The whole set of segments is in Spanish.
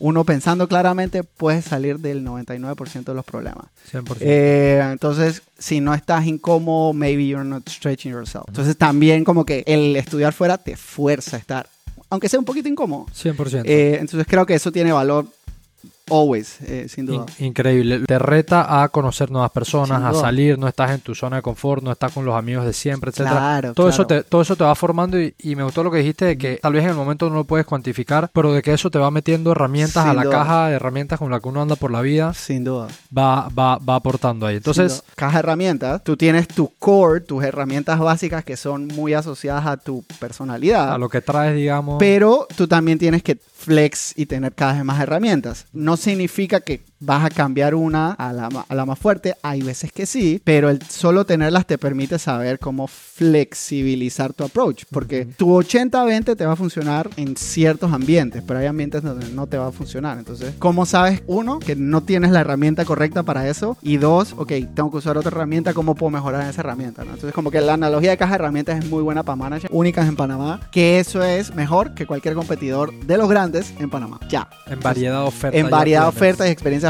uno pensando claramente puedes salir del 99% de los problemas. 100%. Eh, entonces, si no estás incómodo, maybe you're not stretching yourself. Entonces, también como que el estudiar fuera te fuerza a estar, aunque sea un poquito incómodo. 100%. Eh, entonces, creo que eso tiene valor always, eh, sin duda. In- increíble. Te reta a conocer nuevas personas, a salir, no estás en tu zona de confort, no estás con los amigos de siempre, etcétera. Claro, todo, eso claro. te, todo eso te va formando y, y me gustó lo que dijiste de que tal vez en el momento no lo puedes cuantificar, pero de que eso te va metiendo herramientas Sin a la duda. caja de herramientas con la que uno anda por la vida, Sin duda. va, va, va aportando ahí. Entonces, caja de herramientas, tú tienes tu core, tus herramientas básicas que son muy asociadas a tu personalidad. a lo que traes, digamos... Pero tú también tienes que flex y tener cada vez más herramientas. No significa que vas a cambiar una a la, a la más fuerte. Hay veces que sí, pero el solo tenerlas te permite saber cómo flexibilizar tu approach. Porque tu 80-20 te va a funcionar en ciertos ambientes, pero hay ambientes donde no te va a funcionar. Entonces, ¿cómo sabes? Uno, que no tienes la herramienta correcta para eso. Y dos, ok, tengo que usar otra herramienta. ¿Cómo puedo mejorar esa herramienta? ¿no? Entonces, como que la analogía de caja de herramientas es muy buena para managers únicas en Panamá. Que eso es mejor que cualquier competidor de los grandes en Panamá. Ya. en variedad de ofertas. En variedad de ofertas y experiencias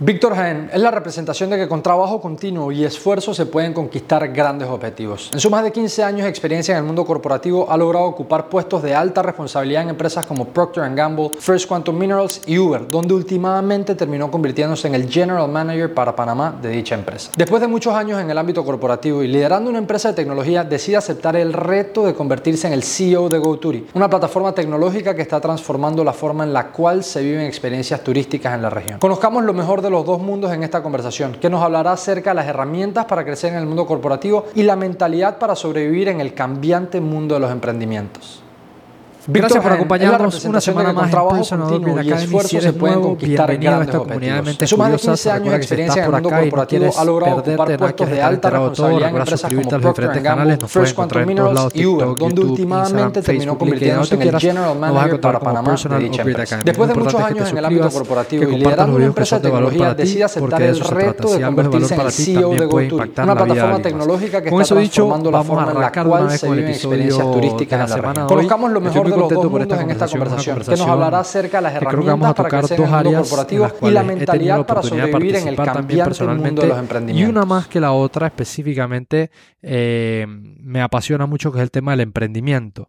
Víctor Jaén es la representación de que con trabajo continuo y esfuerzo se pueden conquistar grandes objetivos. En sus más de 15 años de experiencia en el mundo corporativo ha logrado ocupar puestos de alta responsabilidad en empresas como Procter Gamble, First Quantum Minerals y Uber, donde últimamente terminó convirtiéndose en el General Manager para Panamá de dicha empresa. Después de muchos años en el ámbito corporativo y liderando una empresa de tecnología, decide aceptar el reto de convertirse en el CEO de GoTouri, una plataforma tecnológica que está transformando la forma en la cual se viven experiencias turísticas en la región. Conozcamos lo mejor de los dos mundos en esta conversación, que nos hablará acerca de las herramientas para crecer en el mundo corporativo y la mentalidad para sobrevivir en el cambiante mundo de los emprendimientos. Gracias por acompañarnos una semana más trabajo continuo y esfuerzo Si se pueden conquistar grandes objetivos. más de. 15 años de experiencia en el mundo corporativo ha logrado ocupar puestos de alta responsabilidad en empresas como Procter diferentes Gamble, First Quantum Minerals y Uber, donde YouTube, últimamente Instagram, terminó Facebook, LinkedIn, convirtiéndose en el. General Manager para Panamá de dicha empresa. Después de muchos años en el ámbito corporativo y liderando los una empresa de tecnología, decide aceptar el reto de convertirse en CEO de impactar una plataforma tecnológica que está transformando la forma en la cual se viven experiencias turísticas en la semana región. Colocamos lo Estoy mejor muy de los dos por esta en esta conversación, que nos hablará acerca de las creo que herramientas para crecer en el mundo corporativo y la tenido la mentalidad para sobrevivir en el cambiante mundo de los y emprendimientos. una más que la otra específicamente eh, me apasiona mucho que es el tema del emprendimiento.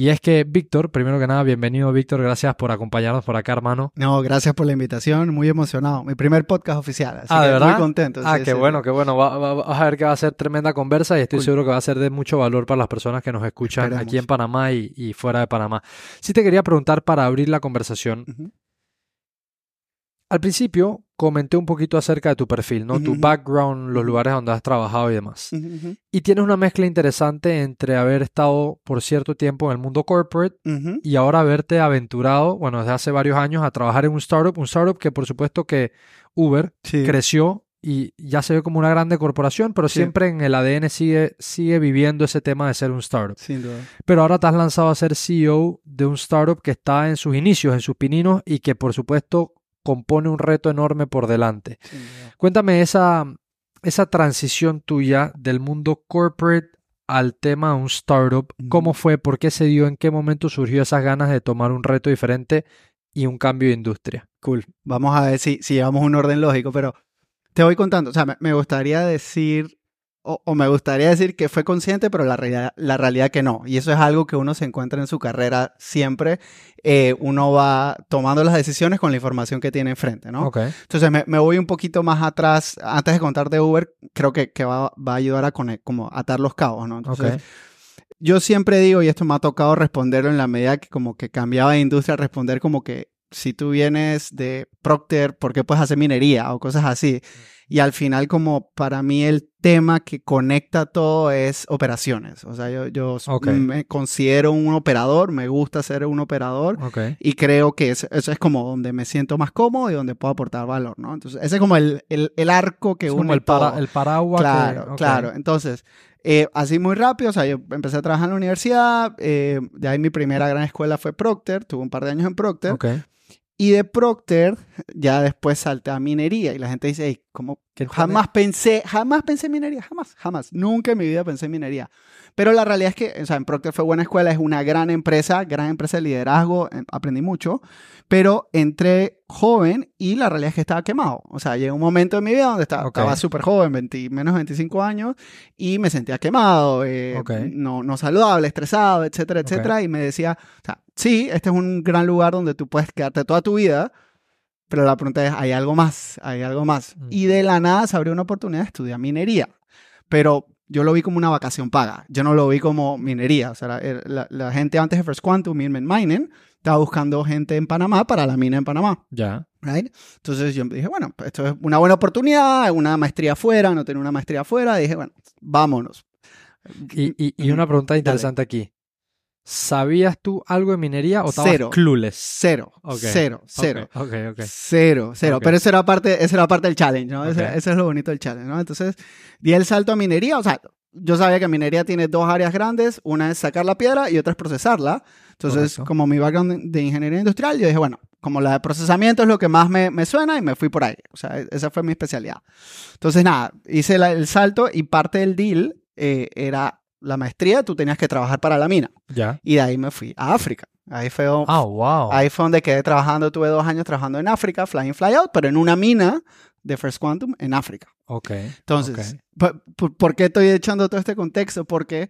Y es que Víctor, primero que nada, bienvenido Víctor, gracias por acompañarnos por acá, hermano. No, gracias por la invitación. Muy emocionado. Mi primer podcast oficial. Así Ah, que ¿de verdad? muy contento. Ah, sí, qué sí. bueno, qué bueno. Va- va- vas a ver que va a ser tremenda conversa y estoy Cool. seguro que va a ser de mucho valor para las personas que nos escuchan Esperemos. aquí en Panamá y, y fuera de Panamá. Sí te quería preguntar para abrir la conversación. Al principio comenté un poquito acerca de tu perfil, ¿no? Tu background, los lugares donde has trabajado y demás. Y tienes una mezcla interesante entre haber estado por cierto tiempo en el mundo corporate y ahora haberte aventurado, bueno, desde hace varios años a trabajar en un startup, un startup que por supuesto que Uber Sí. creció y ya se ve como una grande corporación, pero Sí. siempre en el ADN sigue, sigue viviendo ese tema de ser un startup. Sin duda. Pero ahora te has lanzado a ser CEO de un startup que está en sus inicios, en sus pininos y que por supuesto compone un reto enorme por delante. Cuéntame esa, esa transición tuya del mundo corporate al tema de un startup. ¿Cómo fue? ¿Por qué se dio? ¿En qué momento surgió esas ganas de tomar un reto diferente y un cambio de industria? Cool. Vamos a ver si, si llevamos un orden lógico, pero te voy contando. O sea, me, me gustaría decir, o, o me gustaría decir que fue consciente, pero la, realidad- la realidad que no. Y eso es algo que uno se encuentra en su carrera siempre. Eh, uno va tomando las decisiones con la información que tiene enfrente, ¿no? Entonces me, me voy un poquito más atrás. Antes de contar de Uber, creo que, que va, va a ayudar a conect- como atar los cabos, ¿no? Entonces, yo siempre digo, y esto me ha tocado responderlo en la medida que como que cambiaba de industria, responder como que si tú vienes de Procter, ¿por qué puedes hacer minería o cosas así? Y al final, como para mí el tema que conecta todo es operaciones. O sea, yo, yo me considero un operador, me gusta ser un operador y creo que eso, eso es como donde me siento más cómodo y donde puedo aportar valor, ¿no? Entonces, ese es como el, el, el arco que Es une como el, todo. para, el paraguas. que- Claro, ok. claro. Entonces, eh, así muy rápido, o sea, yo empecé a trabajar en la universidad, eh, de ahí mi primera gran escuela fue Procter, tuve un par de años en Procter. Y de Procter ya después salté a minería, y la gente dice, "Ey, ¿cómo? Jamás pensé, jamás pensé en minería, jamás, jamás, nunca en mi vida pensé en minería. Pero la realidad es que, o sea, en Procter fue buena escuela, es una gran empresa, gran empresa de liderazgo, eh, aprendí mucho, pero entré joven y la realidad es que estaba quemado. O sea, llegó un momento en mi vida donde estaba Ok. estaba súper joven, 20 menos de 25 años, y me sentía quemado, eh, no, no saludable, estresado, etcétera, etcétera, y me decía, o sea, sí, este es un gran lugar donde tú puedes quedarte toda tu vida, pero la pregunta es, ¿hay algo más? ¿Hay algo más? Mm. Y de la nada se abrió una oportunidad de estudiar minería, pero yo lo vi como una vacación paga, yo no lo vi como minería, o sea, la, la- la gente antes de First Quantum, Milman Mining, estaba buscando gente en Panamá para la mina en Panamá. Ya. Right? Entonces yo dije, bueno, pues esto es una buena oportunidad, una maestría afuera, no tener una maestría afuera. Dije, bueno, vámonos. Y, y, y una pregunta interesante aquí. ¿Sabías tú algo de minería o estabas Cero. clueless? Cero, Ok. cero, cero. Ok, ok. ok. Cero, cero. Pero eso era parte, eso era parte del challenge, ¿no? Eso es lo bonito del challenge, ¿no? Entonces, di el salto a minería. O sea, yo sabía que minería tiene dos áreas grandes. Una es sacar la piedra y otra es procesarla. Entonces, Correcto. como mi background de ingeniería industrial, yo dije, bueno, como la de procesamiento es lo que más me, me suena y me fui por ahí. O sea, e- esa fue mi especialidad. Entonces, nada, hice la- el salto y parte del deal eh, era la maestría. Tú tenías que trabajar para la mina. Ya. Y de ahí me fui a África. Ahí fue, Ah, wow. Ahí fue donde quedé trabajando, tuve dos años trabajando en África, fly in, fly out, pero en una mina de First Quantum en África. Ok. Entonces, ok. ¿por, por- qué estoy echando todo este contexto? Porque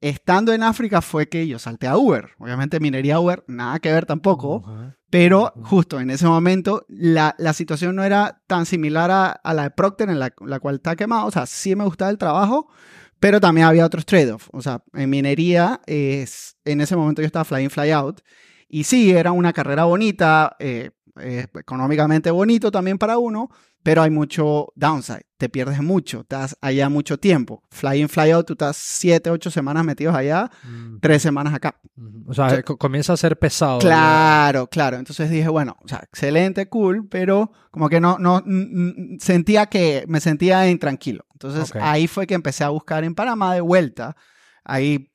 estando en África fue que yo salté a Uber. Obviamente minería Uber, nada que ver tampoco, Ujú. pero Ujú. justo en ese momento la, la situación no era tan similar a, a la de Procter en la, la cual está quemado. O sea, sí me gustaba el trabajo, pero también había otros trade-offs. O sea, en minería, es, en ese momento yo estaba fly in, fly out. Y sí, era una carrera bonita, eh, eh, económicamente bonito también para uno, pero hay mucho downside. Te pierdes mucho, estás allá mucho tiempo. Fly in, fly out, tú estás 7, 8 semanas metidos allá, Mm, 3 semanas acá. O sea, co- comienza a ser pesado. Claro, claro. Entonces dije, bueno, o sea, excelente, cool, pero como que no, no, mm, mm, sentía que me sentía intranquilo. Entonces Ok. ahí fue que empecé a buscar en Panamá de vuelta. Ahí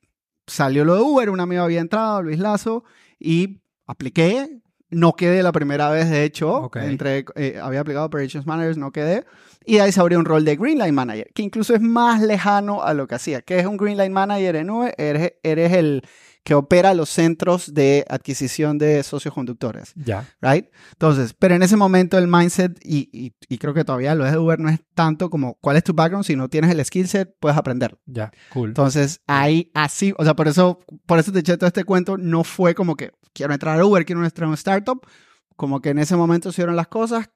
salió lo de Uber, un amigo había entrado, Luis Lazo, y apliqué. No quedé la primera vez, de hecho, entre, eh, había aplicado Operations Managers, no quedé. Y de ahí se abrió un rol de Green Line Manager, que incluso es más lejano a lo que hacía. ¿Qué es un Green Line Manager en Uber? Eres, eres el que opera los centros de adquisición de socios conductores, Ya. ¿right? Entonces, pero en ese momento el mindset, y, y, y creo que todavía lo es de Uber, no es tanto como cuál es tu background, si no tienes el skill set, puedes aprender. Ya. Cool. Entonces, ahí así, o sea, por eso, por eso te eché todo este cuento, no fue como que quiero entrar a Uber, quiero entrar a un startup, como que en ese momento se dieron las cosas,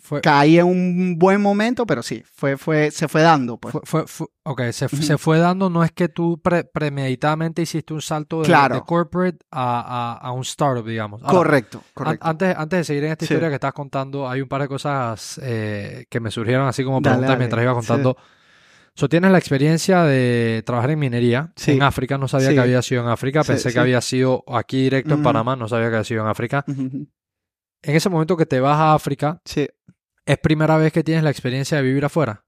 Fue, caí en un buen momento, pero sí, fue, fue, se fue dando, pues. fue, ok, se, se fue dando, no es que tú pre- premeditadamente hiciste un salto de, Claro. de corporate a, a, a un startup, digamos. Ahora, correcto, correcto. Antes, antes de seguir en esta Sí. historia que estás contando, hay un par de cosas eh, que me surgieron así como preguntas mientras iba contando. So, tienes la experiencia de trabajar en minería Sí. en África, no sabía Sí. que había sido en África, pensé sí. que había sido aquí directo en. Panamá, no sabía que había sido en África. En ese momento que te vas a África. ¿es primera vez que tienes la experiencia de vivir afuera?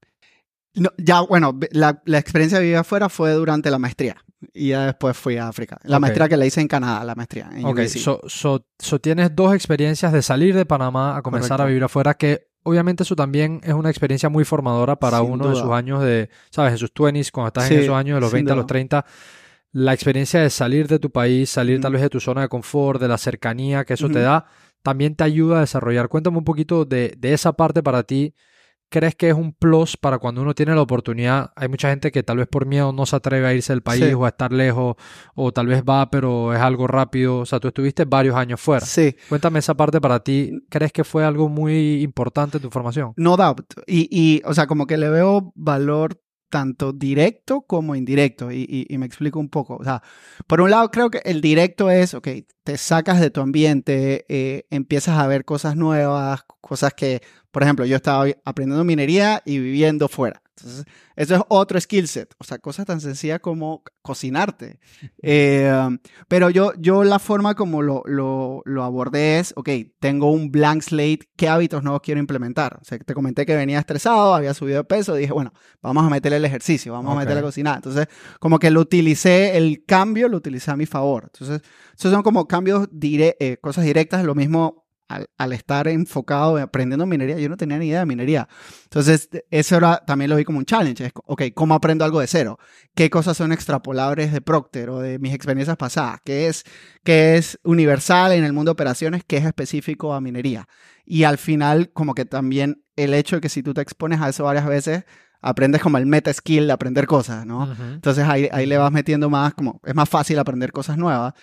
No, ya, bueno, la, la experiencia de vivir afuera fue durante la maestría. Y ya después fui a África. La maestría que la hice en Canadá, la maestría. En Ok, so, so- so tienes dos experiencias de salir de Panamá a comenzar Correcto. a vivir afuera, que obviamente eso también es una experiencia muy formadora para Sin uno de sus años de, ¿sabes? En sus 20s, cuando estás Sí, en esos años de los sin 20 a los duda. 30. La experiencia de salir de tu país, salir tal vez de tu zona de confort, de la cercanía que eso te da, también te ayuda a desarrollar. Cuéntame un poquito de, de esa parte para ti. ¿Crees que es un plus para cuando uno tiene la oportunidad? Hay mucha gente que tal vez por miedo no se atreve a irse del país Sí. o a estar lejos, o tal vez va, pero es algo rápido. O sea, tú estuviste varios años fuera. Sí, Cuéntame esa parte para ti. ¿Crees que fue algo muy importante en tu formación? no doubt. Y, y, o sea, como que le veo valor tanto directo como indirecto. Y, me explico un poco. O sea, por un lado, creo que el directo es, ok, te sacas de tu ambiente, eh, empiezas a ver cosas nuevas, cosas que, por ejemplo, yo estaba aprendiendo minería y viviendo fuera. Entonces, eso es otro skill set. O sea, cosas tan sencillas como cocinarte. Eh, pero yo, yo la forma como lo, lo, lo, abordé es, ok, tengo un blank slate, ¿qué hábitos nuevos quiero implementar? O sea, te comenté que venía estresado, había subido de peso, dije, bueno, vamos a meterle el ejercicio, vamos a meterle a cocinar. Entonces, como que lo utilicé, el cambio lo utilicé a mi favor. Entonces, esos son como cambios, dire eh, cosas directas, lo mismo al, estar enfocado aprendiendo minería, yo no tenía ni idea de minería. Entonces, eso era, también lo vi como un challenge. Es, ok, ¿cómo aprendo algo de cero? ¿Qué cosas son extrapolables de Procter o de mis experiencias pasadas? ¿Qué es, qué es universal en el mundo de operaciones? ¿Qué es específico a minería? Y al final, como que también el hecho de que si tú te expones a eso varias veces, aprendes como el meta skill de aprender cosas, ¿no? Entonces ahí, ahí le vas metiendo más, como es más fácil aprender cosas nuevas.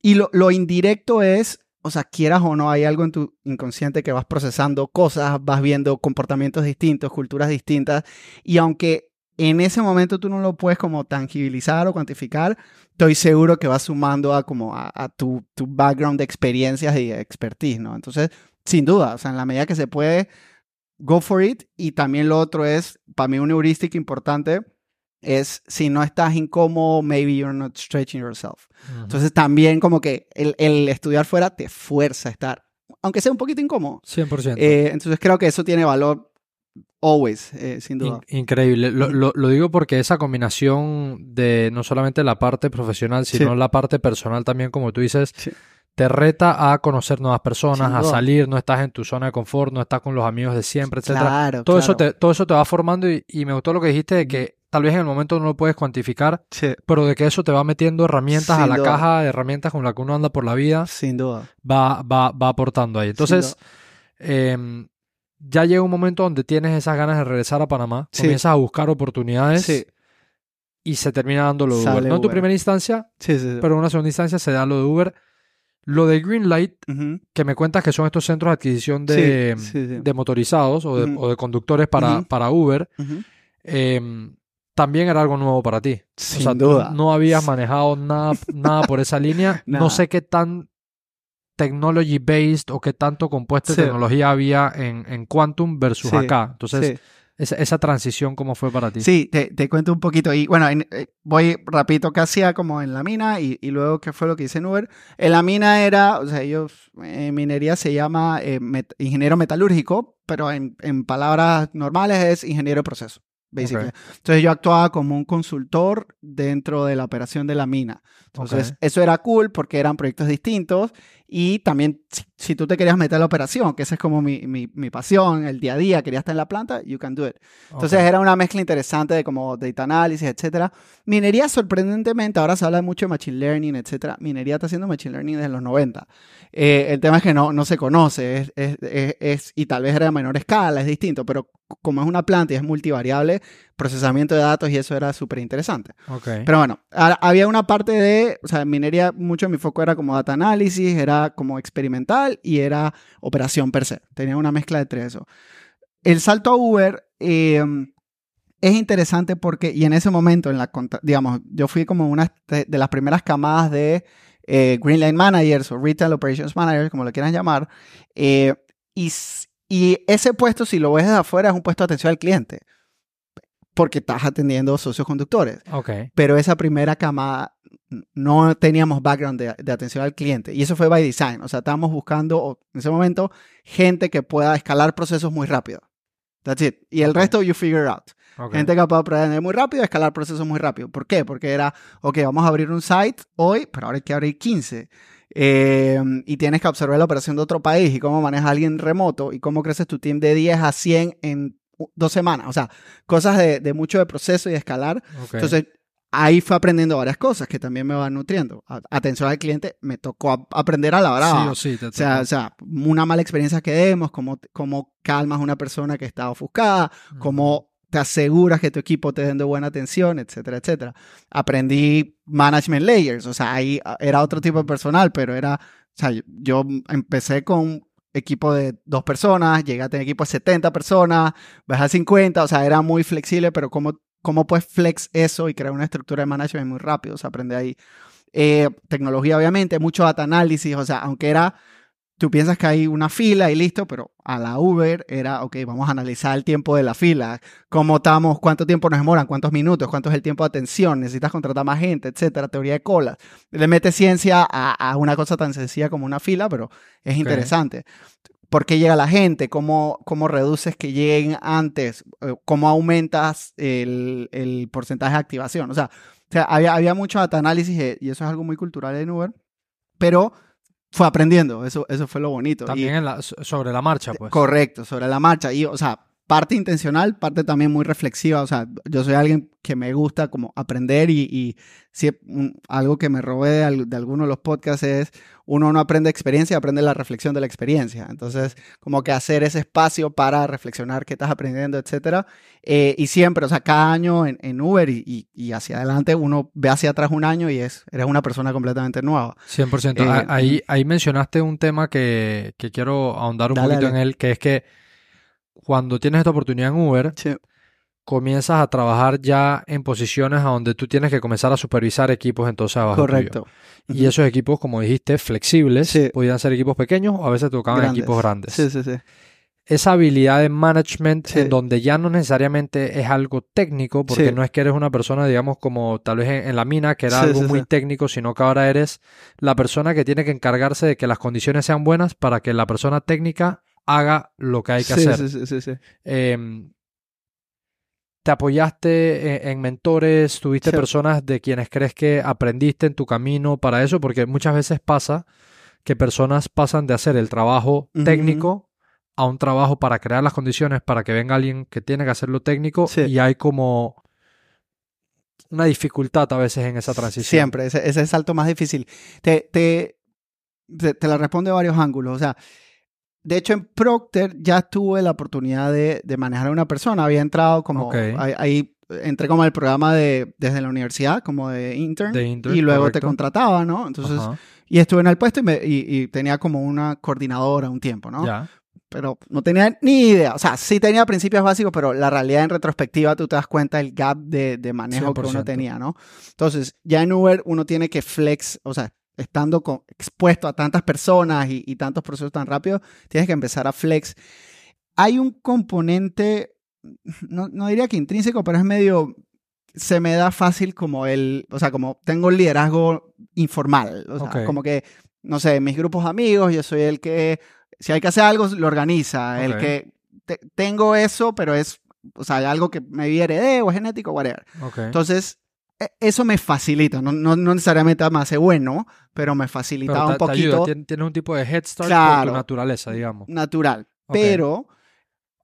Y lo, lo indirecto es o sea, quieras o no, hay algo en tu inconsciente que vas procesando cosas, vas viendo comportamientos distintos, culturas distintas, y aunque en ese momento tú no lo puedes como tangibilizar o cuantificar, estoy seguro que vas sumando a como a, tu, tu, background de experiencias y expertise, ¿no? Entonces, sin duda, o sea, en la medida que se puede, go for it. Y también lo otro es, para mí, una heurística importante es si no estás incómodo, maybe you're not stretching yourself. Entonces también como que el, el, estudiar fuera te fuerza a estar, aunque sea un poquito incómodo. 100%. Eh, entonces creo que eso tiene valor always, eh, sin duda. increíble. Lo, lo, lo, digo porque esa combinación de no solamente la parte profesional, sino la parte personal también, como tú dices, te reta a conocer nuevas personas, a salir, no estás en tu zona de confort, no estás con los amigos de siempre, etc. Claro, todo, Eso te, todo eso te va formando y, y me gustó lo que dijiste de que tal vez en el momento no lo puedes cuantificar, pero de que eso te va metiendo herramientas a la caja herramientas con la que uno anda por la vida. Sin duda. Va, va, va aportando ahí. Entonces, em, ya llega un momento donde tienes esas ganas de regresar a Panamá, comienzas a buscar oportunidades y se termina dando lo de Uber. No en tu primera instancia, pero en una segunda instancia se da lo de Uber. Lo de Greenlight, que me cuentas que son estos centros de adquisición de, de motorizados o de, o de, conductores para, para Uber también era algo nuevo para ti. Sin duda. No, habías manejado nada, nada por esa línea. No sé qué tan technology based o qué tanto compuesto de tecnología había en, en Quantum versus acá. Entonces, esa, esa, transición, ¿cómo fue para ti? Sí, te, te cuento un poquito. Y bueno, eh, voy rapidito que hacía como en la mina y, y, luego qué fue lo que hice en Uber. En la mina era, o sea, ellos, en minería se llama eh, ingeniero metalúrgico, pero en, en palabras normales es ingeniero de proceso. Entonces yo actuaba como un consultor dentro de la operación de la mina. Entonces eso era cool porque eran proyectos distintos y también, si, tú te querías meter a la operación, que esa es como mi, mi, mi, pasión, el día a día, querías estar en la planta, you can do it. Entonces era una mezcla interesante de como data análisis, etcétera. Minería, sorprendentemente, ahora se habla mucho de machine learning, etcétera. Minería está haciendo machine learning desde los 90. Eh, el tema es que no, no se conoce, es, es, es, y tal vez era de menor escala, es distinto, pero como es una planta y es multivariable, procesamiento de datos y eso era súper interesante. Okay. Pero bueno, había una parte de, o sea, minería, mucho de mi foco era como data análisis, era como experimental y era operación per se. Tenía una mezcla de tres eso. El salto a Uber em, es interesante porque, y en ese momento, en la, digamos, yo fui como una de las primeras camadas de eh, Greenline Managers o Retail Operations Managers, como lo quieran llamar, eh, y, y ese puesto, si lo ves desde afuera, es un puesto de atención al cliente porque estás atendiendo socios conductores. Okay. Pero esa primera camada no teníamos background de, atención al cliente. Y eso fue by design. O sea, estábamos buscando en ese momento gente que pueda escalar procesos muy rápido. That's it. Y el resto you figure out. Gente capaz de aprender muy rápido, escalar procesos muy rápido. ¿Por qué? Porque era, ok, vamos a abrir un site hoy, pero ahora hay que abrir 15. Eh, y tienes que observar la operación de otro país y cómo maneja alguien remoto y cómo creces tu team de 10 a 100 en dos semanas. O sea, cosas de, de mucho de proceso y de escalar. Entonces, ahí fue aprendiendo varias cosas que también me van nutriendo. Atención al cliente, me tocó aprender a la hora. Sí, sí, o, sea, o sea, una mala experiencia que demos, cómo, cómo calmas a una persona que está ofuscada, cómo te aseguras que tu equipo te dé buena atención, etcétera, etcétera. Aprendí management layers, o sea, ahí era otro tipo de personal, pero era, o sea, yo empecé con equipo de dos personas, llegué a tener equipo de 70 personas, bajé a 50, o sea, era muy flexible, pero cómo cómo puedes flex eso y crear una estructura de management muy rápido, o sea, aprende ahí. Eh, tecnología, obviamente, mucho data análisis, o sea, aunque era, tú piensas que hay una fila y listo, pero a la Uber era, ok, vamos a analizar el tiempo de la fila, cómo estamos, cuánto tiempo nos demoran, cuántos minutos, cuánto es el tiempo de atención, necesitas contratar más gente, etcétera, teoría de colas. Le mete ciencia a, una cosa tan sencilla como una fila, pero es interesante. Por qué llega la gente, cómo, cómo reduces que lleguen antes, eh, cómo aumentas el, el porcentaje de activación. O sea, o sea había, había mucho data análisis eh, y eso es algo muy cultural en Uber, pero fue aprendiendo, eso, eso fue lo bonito. También sobre la marcha, pues. Correcto, sobre la marcha. Y, o sea, parte intencional, parte también muy reflexiva. O sea, yo soy alguien que me gusta como aprender y, y si, algo que me robé de, de algunos de los podcasts es uno no aprende experiencia, aprende la reflexión de la experiencia. Entonces, como que hacer ese espacio para reflexionar qué estás aprendiendo, etcétera. Eh, y siempre, o sea, cada año en, en Uber y, y, hacia adelante uno ve hacia atrás un año y es, eres una persona completamente nueva. 100%. Eh, ahí, ahí mencionaste un tema que, que quiero ahondar un poquito en él, que es que cuando tienes esta oportunidad en Uber, comienzas a trabajar ya en posiciones a donde tú tienes que comenzar a supervisar equipos entonces abajo. Correcto. Y esos equipos, como dijiste, flexibles, podían ser equipos pequeños o a veces tocaban equipos grandes. Sí, sí, sí. Esa habilidad de management en donde ya no necesariamente es algo técnico, porque no es que eres una persona, digamos, como tal vez en, la mina, que era algo muy técnico, sino que ahora eres la persona que tiene que encargarse de que las condiciones sean buenas para que la persona técnica haga lo que hay que hacer. Sí, sí, sí. Em, ¿Te apoyaste en, mentores? ¿Tuviste personas de quienes crees que aprendiste en tu camino para eso? Porque muchas veces pasa que personas pasan de hacer el trabajo técnico a un trabajo para crear las condiciones para que venga alguien que tiene que hacer lo técnico y hay como una dificultad a veces en esa transición. Siempre, ese, es el salto más difícil. Te, te, te, te la responde de varios ángulos. O sea, de hecho, en Procter ya tuve la oportunidad de, manejar a una persona. Había entrado como ahí, entré como al programa de desde la universidad, como de intern, y luego te contrataba, ¿no? Entonces, y estuve en el puesto y, tenía como una coordinadora un tiempo, ¿no? Ya. Pero no tenía ni idea. O sea, sí tenía principios básicos, pero la realidad en retrospectiva tú te das cuenta del gap de, de manejo que uno tenía, ¿no? Entonces, ya en Uber uno tiene que flex, o sea, estando expuesto a tantas personas y, tantos procesos tan rápidos, tienes que empezar a flex. Hay un componente, no, diría que intrínseco, pero es medio, se me da fácil como el, o sea, como tengo el liderazgo informal, o sea, como que, no sé, mis grupos amigos, yo soy el que, si hay que hacer algo, lo organiza, el que tengo eso, pero es, o sea, hay algo que me viene o es genético, whatever. Entonces, e, eso me facilita, no, no, necesariamente me hace bueno, pero me facilita un poquito. Tienes un tipo de head start por tu naturaleza, digamos. Natural. Pero,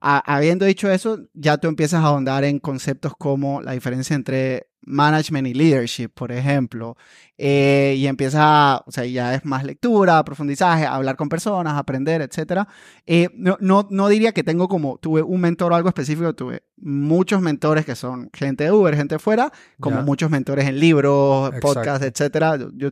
habiendo dicho eso, ya tú empiezas a ahondar en conceptos como la diferencia entre management y leadership, por ejemplo, eh, y empieza, o sea, ya es más lectura, profundizaje, hablar con personas, aprender, etc. Eh, no, no, no, diría que tengo como, tuve un mentor o algo específico, tuve muchos mentores que son gente de Uber, gente fuera, como muchos mentores en libros, podcasts, etc. Yo,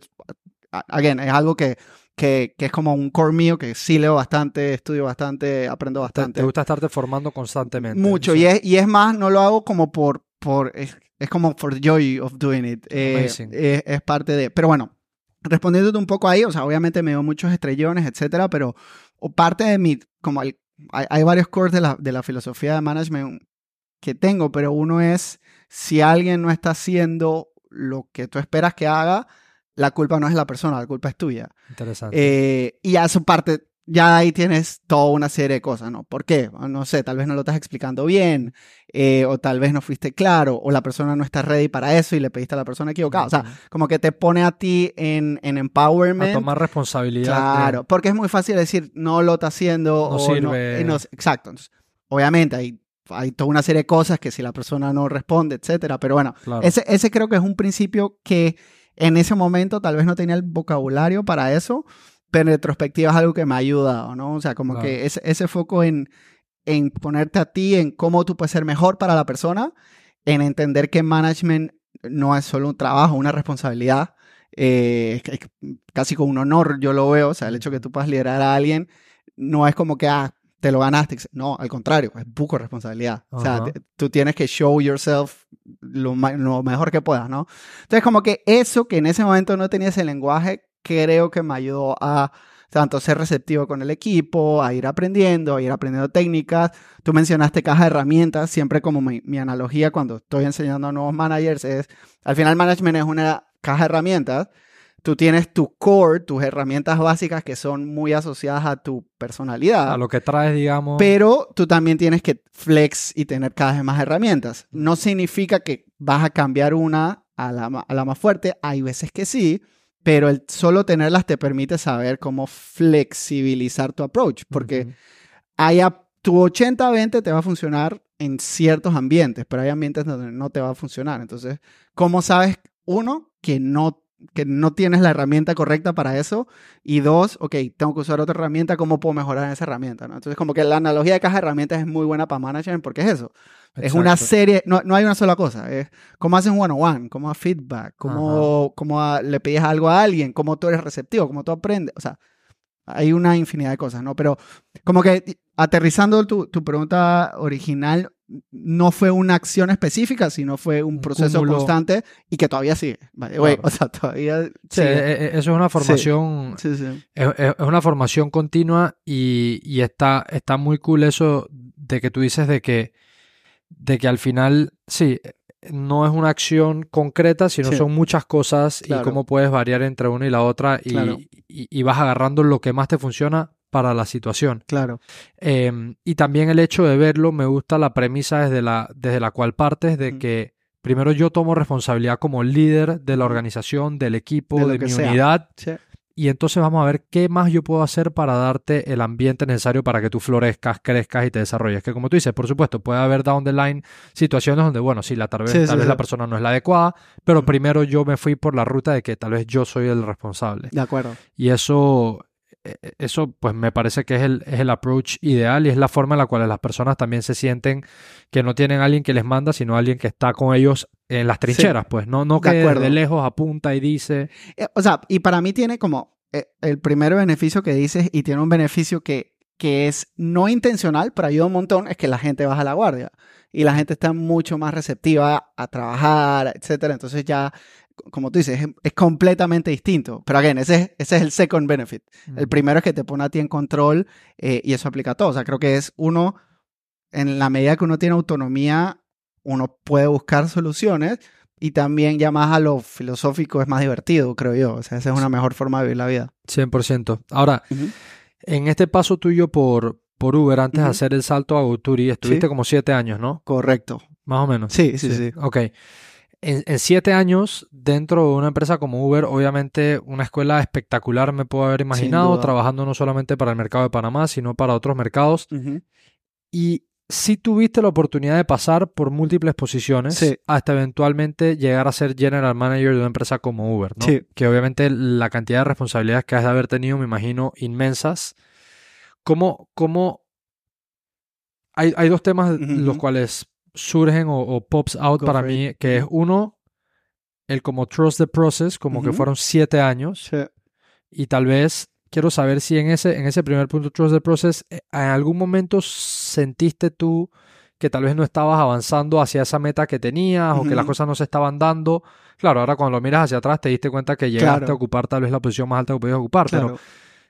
again, es algo que, que, que, es como un core mío, que sí leo bastante, estudio bastante, aprendo bastante. Te, gusta estarte formando constantemente. Mucho, y, es, y es más, no lo hago como por, por es como for the joy of doing it. Eh, es, parte de. Pero bueno, respondiéndote un poco ahí, o sea, obviamente me dio muchos estrellones, etcétera, pero o parte de mi. Como hay, hay, varios cores de la, de la filosofía de management que tengo, pero uno es si alguien no está haciendo lo que tú esperas que haga, la culpa no es la persona, la culpa es tuya. Interesante. Eh, y a su parte ya ahí tienes toda una serie de cosas, ¿no? ¿Por qué? No sé, tal vez no lo estás explicando bien, eh, o tal vez no fuiste claro, o la persona no está ready para eso y le pediste a la persona equivocada. O sea, como que te pone a ti en, en empowerment. A tomar responsabilidad. Claro, porque es muy fácil decir, no lo está haciendo. No sirve. Eh, exacto. obviamente hay, hay toda una serie de cosas que si la persona no responde, etcétera. Pero bueno, ese, ese creo que es un principio que en ese momento tal vez no tenía el vocabulario para eso retrospectiva es algo que me ha ayudado, ¿no? O sea, como que ese, ese foco en, en ponerte a ti, en cómo tú puedes ser mejor para la persona, en entender que management no es solo un trabajo, una responsabilidad, eh, casi con un honor yo lo veo, o sea, el hecho que tú puedas liderar a alguien no es como que, ah, te lo ganaste, no, al contrario, es poco responsabilidad, o sea, tú tienes que show yourself lo, mejor que puedas, ¿no? Entonces, como que eso que en ese momento no tenía ese lenguaje, creo que me ayudó a tanto ser receptivo con el equipo, a ir aprendiendo, a ir aprendiendo técnicas. Tú mencionaste caja de herramientas, siempre como mi, mi analogía cuando estoy enseñando a nuevos managers es, al final management es una caja de herramientas tú tienes tu core, tus herramientas básicas que son muy asociadas a tu personalidad. A lo que traes, digamos. Pero tú también tienes que flex y tener cada vez más herramientas. No significa que vas a cambiar una a la, a la más fuerte. Hay veces que sí, pero el solo tenerlas te permite saber cómo flexibilizar tu approach. Porque tu 80-20 te va a funcionar en ciertos ambientes, pero hay ambientes donde no te va a funcionar. Entonces, ¿cómo sabes, uno, que no que no tienes la herramienta correcta para eso. Y dos, ok, tengo que usar otra herramienta, ¿cómo puedo mejorar esa herramienta? ¿no? Entonces, como que la analogía de caja de herramientas es muy buena para management porque es eso. Es una serie, no, no, hay una sola cosa. Es cómo haces un one-on-one, cómo haces feedback, cómo, cómo le pides algo a alguien, cómo tú eres receptivo, cómo tú aprendes. O sea, hay una infinidad de cosas, ¿no? Pero como que aterrizando tu, tu pregunta original, no fue una acción específica, sino fue un, proceso constante y que todavía sigue. o sea, todavía sí, e, e, eso es una formación. Sí, sí, es, es, una formación continua y, y, está, está muy cool eso de que tú dices de que, de que al final, sí, no es una acción concreta, sino son muchas cosas y cómo puedes variar entre una y la otra y, y, vas agarrando lo que más te funciona para la situación. Claro. Em, y también el hecho de verlo, me gusta la premisa desde la, desde la cual partes de que primero yo tomo responsabilidad como líder de la organización, del equipo, de, mi unidad. Y entonces vamos a ver qué más yo puedo hacer para darte el ambiente necesario para que tú florezcas, crezcas y te desarrolles. Que como tú dices, por supuesto, puede haber down the line situaciones donde, bueno, sí, la, tal vez, tal vez la persona no es la adecuada, pero primero yo me fui por la ruta de que tal vez yo soy el responsable. De acuerdo. Y eso eso pues me parece que es el, es el approach ideal y es la forma en la cual las personas también se sienten que no tienen a alguien que les manda, sino alguien que está con ellos en las trincheras, pues no, no que de, lejos apunta y dice. Eh, o sea, y para mí tiene como eh, el primer beneficio que dices y tiene un beneficio que, que es no intencional, pero ayuda un montón, es que la gente baja la guardia y la gente está mucho más receptiva a trabajar, etcétera. Entonces ya como tú dices, es, completamente distinto. Pero, again, ese, es, ese es el second benefit. El primero es que te pone a ti en control eh, y eso aplica a todo. O sea, creo que es uno, en la medida que uno tiene autonomía, uno puede buscar soluciones y también ya más a lo filosófico es más divertido, creo yo. O sea, esa es una mejor forma de vivir la vida. 100%. Ahora, en este paso tuyo por, por Uber, antes de hacer el salto a Guturi, estuviste como siete años, ¿no? Correcto. Más o menos. Sí, sí, sí. Ok en, siete años dentro de una empresa como Uber, obviamente una escuela espectacular me puedo haber imaginado, trabajando no solamente para el mercado de Panamá, sino para otros mercados. Y sí tuviste la oportunidad de pasar por múltiples posiciones hasta eventualmente llegar a ser general manager de una empresa como Uber, ¿no? Que obviamente la cantidad de responsabilidades que has de haber tenido, me imagino, inmensas. ¿Cómo, cómo... Hay, hay dos temas los cuales surgen o, pops out para mí, que es uno, el como trust the process, como que fueron siete años. Y tal vez quiero saber si en ese, en ese primer punto, trust the process, eh, en algún momento sentiste tú que tal vez no estabas avanzando hacia esa meta que tenías o que las cosas no se estaban dando. Claro, ahora cuando lo miras hacia atrás te diste cuenta que llegaste a ocupar tal vez la posición más alta que podías ocupar, pero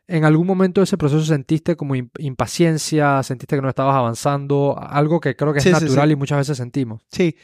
¿En algún momento de ese proceso sentiste como impaciencia, sentiste que no estabas avanzando? Algo que creo que es natural y muchas veces sentimos. Sí.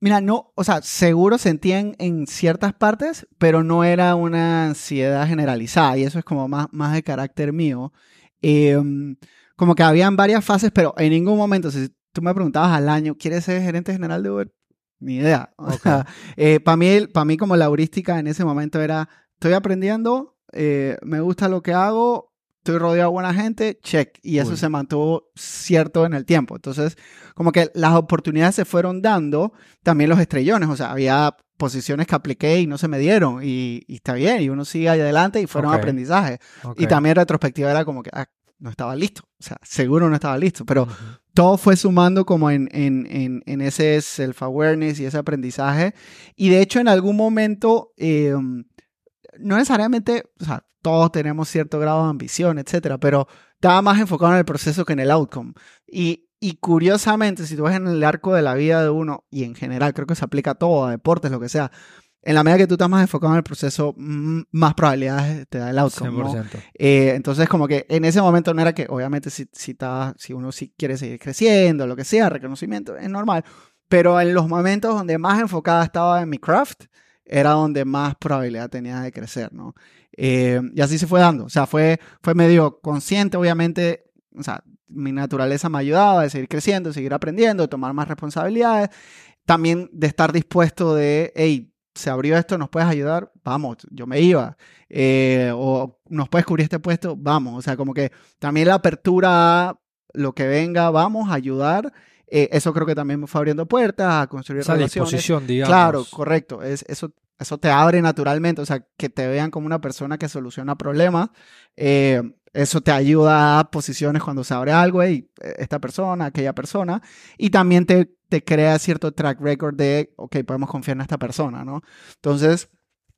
Mira, no, o sea, seguro sentían en ciertas partes, pero no era una ansiedad generalizada y eso es como más, más de carácter mío. Em, como que habían varias fases, pero en ningún momento, si tú me preguntabas al año, ¿quieres ser gerente general de Uber? Ni idea. O sea, eh, para mí, para mí como la heurística en ese momento era, estoy aprendiendo, eh, me gusta lo que hago, estoy rodeado de buena gente, check. Y eso se mantuvo cierto en el tiempo. Entonces, como que las oportunidades se fueron dando, también los estrellones, o sea, había posiciones que apliqué y no se me dieron y, está bien, y uno sigue adelante y fueron aprendizajes. Y también retrospectiva era como que ah, no estaba listo, o sea, seguro no estaba listo, pero todo fue sumando como en, en, en, en ese self-awareness y ese aprendizaje. Y de hecho, en algún momento... Eh, no necesariamente, o sea, todos tenemos cierto grado de ambición, etcétera, pero estaba más enfocado en el proceso que en el outcome. Y, Y curiosamente, si tú ves en el arco de la vida de uno, y en general creo que se aplica a todo, a deportes, lo que sea, en la medida que tú estás más enfocado en el proceso, más probabilidades te da el outcome. Eh, entonces, como que en ese momento no era que, obviamente, si, si, si uno sí quiere seguir creciendo, lo que sea, reconocimiento, es normal. Pero en los momentos donde más enfocada estaba en mi craft, era donde más probabilidad tenía de crecer, ¿no? Eh, y así se fue dando. O sea, fue, fue medio consciente, obviamente. O sea, mi naturaleza me ayudaba de seguir creciendo, seguir aprendiendo, de tomar más responsabilidades. También de estar dispuesto de, hey, se abrió esto, ¿nos puedes ayudar? Vamos, yo me iba. Eh, o nos puedes cubrir este puesto, vamos. O sea, como que también la apertura a lo que venga, vamos a ayudar. Eh, eso creo que también me fue abriendo puertas a construir Esa disposición, digamos. Claro, correcto. Es, eso, eso te abre naturalmente, o sea, que te vean como una persona que soluciona problemas. Eh, eso te ayuda a posiciones cuando se abre algo, y esta persona, aquella persona, y también te, te crea cierto track record de, ok, podemos confiar en esta persona, ¿no? Entonces,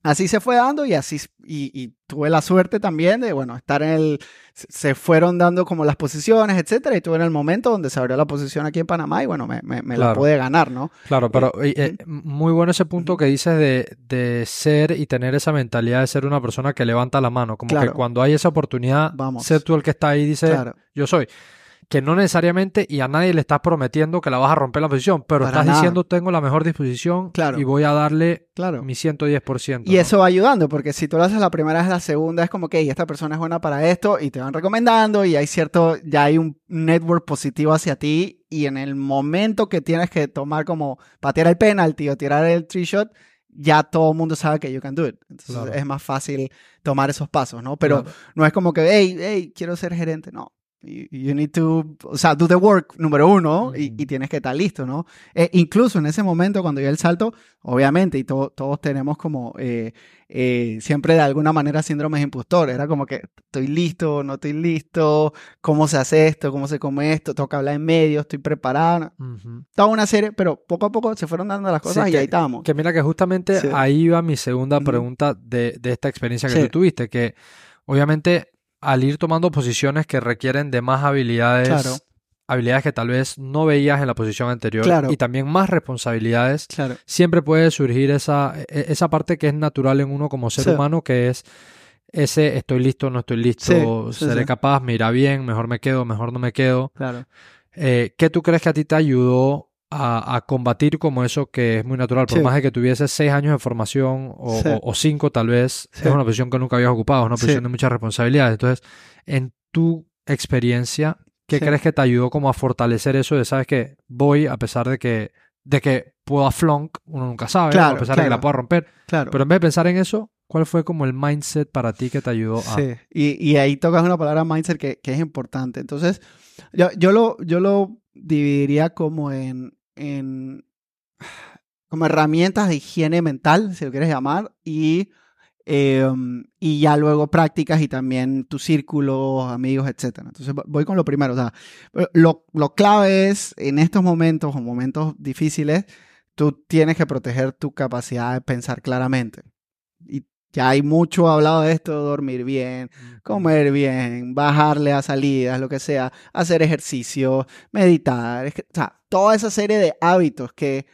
así se fue dando y así, y, tuve la suerte también de, bueno, estar en el, se fueron dando como las posiciones, etcétera, y tuve en el momento donde se abrió la posición aquí en Panamá y bueno, me, me, la pude ganar, ¿no? Claro, pero eh, muy bueno ese punto que dices de, de, ser y tener esa mentalidad de ser una persona que levanta la mano, como que cuando hay esa oportunidad, Vamos. ser tú el que está ahí y dice, yo soy que no necesariamente y a nadie le estás prometiendo que la vas a romper la posición, pero estás diciendo tengo la mejor disposición y voy a darle claro. mi 110%. Y eso va ayudando, porque si tú lo haces la primera vez, la segunda es como que esta persona es buena para esto y te van recomendando y hay cierto, ya hay un network positivo hacia ti y en el momento que tienes que tomar como patear el penalti o tirar el tree shot, ya todo el mundo sabe que you can do it. Entonces es más fácil tomar esos pasos, ¿no? Pero no es como que, hey, hey, quiero ser gerente. No, You need to, o sea, do the work, número uno, y, tienes que estar listo, ¿no? Eh, incluso en ese momento, cuando dio el salto, obviamente, y todos tenemos como eh, eh, siempre de alguna manera síndromes impostores. Era como que estoy listo, no estoy listo, cómo se hace esto, cómo se come esto, toca hablar en medio, estoy preparado. Toda una serie, pero poco a poco se fueron dando las cosas y ahí estábamos. Que mira que justamente ahí va mi segunda pregunta de, de, esta experiencia que tú tuviste, que obviamente al ir tomando posiciones que requieren de más habilidades, habilidades que tal vez no veías en la posición anterior y también más responsabilidades, siempre puede surgir esa, e, esa parte que es natural en uno como ser humano, que es ese estoy listo, no estoy listo, seré capaz, me irá bien, mejor me quedo, mejor no me quedo. Eh, ¿Qué tú crees que a ti te ayudó a, combatir como eso que es muy natural. Por más de que tuvieses seis años de formación o, cinco tal vez, es una posición que nunca habías ocupado, es una posición de muchas responsabilidades. Entonces, en tu experiencia, ¿qué crees que te ayudó como a fortalecer eso de, sabes que voy a pesar de que, de que puedo flonk, uno nunca sabe, a pesar de que la pueda romper. Claro. Pero en vez de pensar en eso, ¿Cuál fue como el mindset para ti que te ayudó a...? Sí, y, y ahí tocas una palabra mindset que, que es importante. Entonces, yo, yo, lo, yo lo dividiría como en en como herramientas de higiene mental, si lo quieres llamar, y, em, y ya luego prácticas y también tu círculo, amigos, etc. Entonces voy con lo primero. O sea, lo, lo clave es en estos momentos o momentos difíciles, tú tienes que proteger tu capacidad de pensar claramente. Y ya hay mucho hablado de esto, dormir bien, comer bien, bajarle a salidas, lo que sea, hacer ejercicio, meditar, o sea, toda esa serie de hábitos que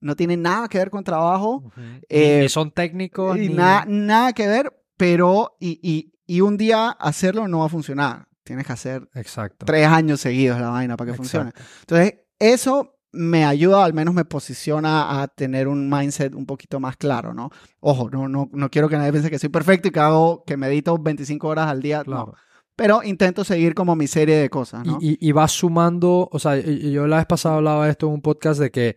no tienen nada que ver con trabajo. Eh, ni son técnicos. Y nada que ver, pero y, y, un día hacerlo no va a funcionar. Tienes que hacer Exacto. tres años seguidos la vaina para que funcione. Entonces, eso me ayuda, al menos me posiciona a tener un mindset un poquito más claro, ¿no? Ojo, no, no, no quiero que nadie piense que soy perfecto y que hago, que medito 25 horas al día, no. Pero intento seguir como mi serie de cosas, ¿no? Y, y, vas sumando, o sea, yo la vez pasada hablaba de esto en un podcast de que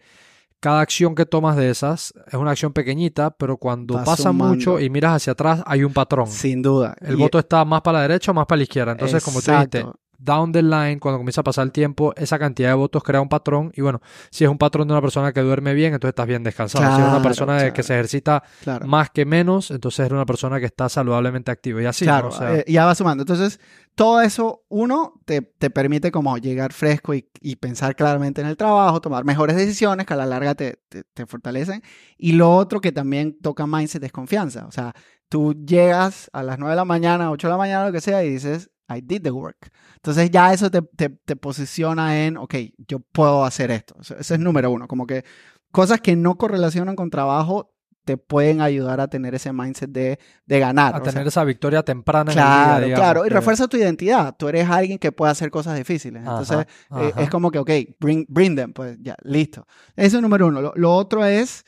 cada acción que tomas de esas es una acción pequeñita, pero cuando pasa mucho y miras hacia atrás hay un patrón. Sin duda. El voto está más para la derecha o más para la izquierda. Entonces, como tú dijiste, down the line, cuando comienza a pasar el tiempo, esa cantidad de votos crea un patrón. Y bueno, si es un patrón de una persona que duerme bien, entonces estás bien descansado. si es una persona que se ejercita más que menos, entonces es una persona que está saludablemente activa. Y así, claro, eh, ya va sumando. Entonces, todo eso, uno, te, permite como llegar fresco y, pensar claramente en el trabajo, tomar mejores decisiones que a la larga te, te, fortalecen. Y lo otro que también toca mindset es confianza. O sea, tú llegas a las 9 de la mañana, 8 de la mañana, lo que sea, y dices, I did the work. Entonces ya eso te, te, posiciona en, ok, yo puedo hacer esto. Ese es número uno, como que cosas que no correlacionan con trabajo te pueden ayudar a tener ese mindset de, de ganar. A tener esa victoria temprana. Claro, en el día, claro. Y refuerza tu identidad. Tú eres alguien que puede hacer cosas difíciles. Entonces, eh, es como que, ok, bring, bring them. Pues ya, listo. Eso es número uno. Lo, otro es,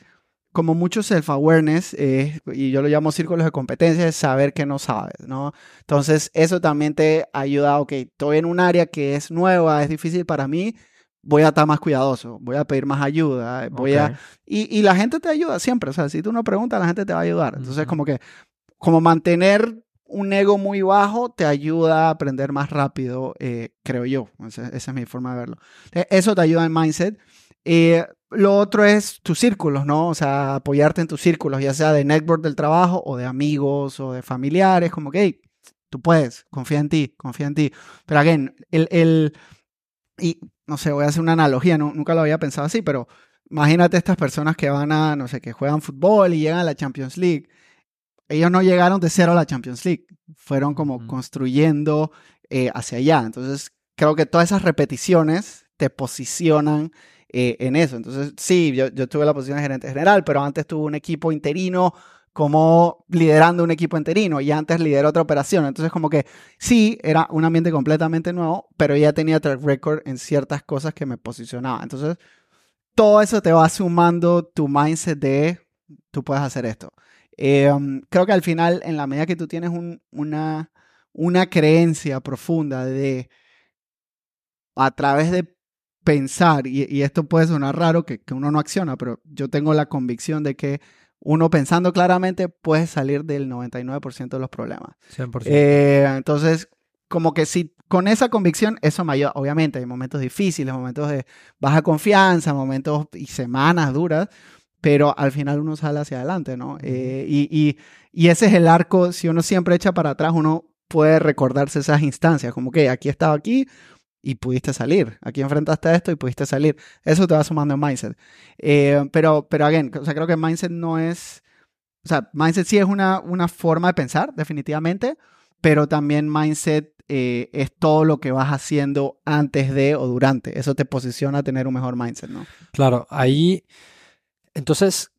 como mucho self-awareness, y yo lo llamo círculos de competencia, es saber que no sabes, ¿no? Entonces, eso también te ayuda, ok, estoy en un área que es nueva, es difícil para mí, voy a estar más cuidadoso, voy a pedir más ayuda, voy a... Y, la gente te ayuda siempre, o sea, si tú no preguntas, la gente te va a ayudar. Entonces, como que, como mantener un ego muy bajo te ayuda a aprender más rápido, eh, creo yo. Esa, es mi forma de verlo. E, eso te ayuda en mindset. Eh, lo otro es tus círculos, ¿no? O sea, apoyarte en tus círculos, ya sea de network del trabajo o de amigos o de familiares, como que, hey, tú puedes, confía en ti, confía en ti. Pero, again, el, el y no sé, voy a hacer una analogía, no, nunca lo había pensado así, pero imagínate estas personas que van a, no sé, que juegan fútbol y llegan a la Champions League. Ellos no llegaron de cero a la Champions League, fueron como construyendo eh, hacia allá. Entonces, creo que todas esas repeticiones te posicionan eh, en eso. Entonces, sí, yo, yo tuve la posición de gerente general, pero antes tuve un equipo interino como liderando un equipo enterino y antes lideró otra operación. Entonces, como que sí, era un ambiente completamente nuevo, pero ya tenía track record en ciertas cosas que me posicionaba. Entonces, todo eso te va sumando tu mindset de tú puedes hacer esto. Em, creo que al final, en la medida que tú tienes una, una creencia profunda de a través de pensar, y, esto puede sonar raro que, que uno no acciona, pero yo tengo la convicción de que uno pensando claramente puede salir del 99% de los problemas. 100%. Eh, entonces, como que si con esa convicción, eso me ayuda. Obviamente, hay momentos difíciles, momentos de baja confianza, momentos y semanas duras, pero al final uno sale hacia adelante, ¿no? Eh, y, y, ese es el arco, si uno siempre echa para atrás, uno puede recordarse esas instancias, como que aquí estaba aquí, y pudiste salir. Aquí enfrentaste a esto y pudiste salir. Eso te va sumando en mindset. Eh, pero, pero, again, o sea, creo que mindset no es. O sea, mindset sí es una, una forma de pensar, definitivamente, pero también mindset eh, es todo lo que vas haciendo antes de o durante. Eso te posiciona a tener un mejor mindset, ¿no? Claro, ahí. Entonces,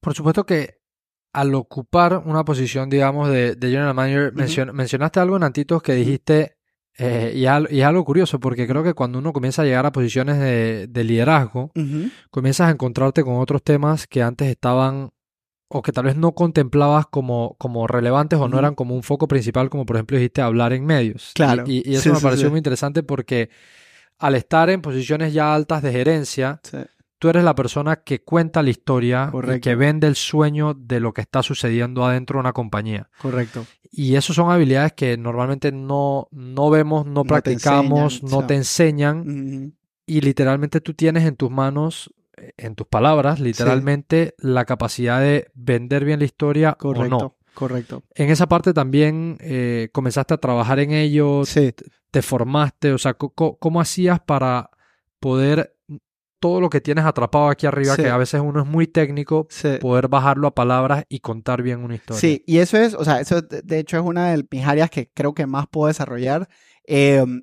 por supuesto que al ocupar una posición, digamos, de, General Manager, mencionaste algo en Antitos que dijiste eh, y, es algo curioso porque creo que cuando uno comienza a llegar a posiciones de, liderazgo, comienzas a encontrarte con otros temas que antes estaban o que tal vez no contemplabas como, como relevantes o no eran como un foco principal, como por ejemplo dijiste hablar en medios. Claro. Y, eso me pareció muy interesante porque al estar en posiciones ya altas de gerencia, tú eres la persona que cuenta la historia y que vende el sueño de lo que está sucediendo adentro de una compañía. Correcto. Y esas son habilidades que normalmente no, no vemos, no, practicamos, no te enseñan. Y literalmente tú tienes en tus manos, eh, en tus palabras, literalmente la capacidad de vender bien la historia correcto, o no. Correcto. En esa parte también eh, comenzaste a trabajar en ello, te, formaste, o sea, ¿cómo hacías para poder todo lo que tienes atrapado aquí arriba, que a veces uno es muy técnico, poder bajarlo a palabras y contar bien una historia. Sí, y eso es, o sea, eso de hecho es una de mis áreas que creo que más puedo desarrollar. Em,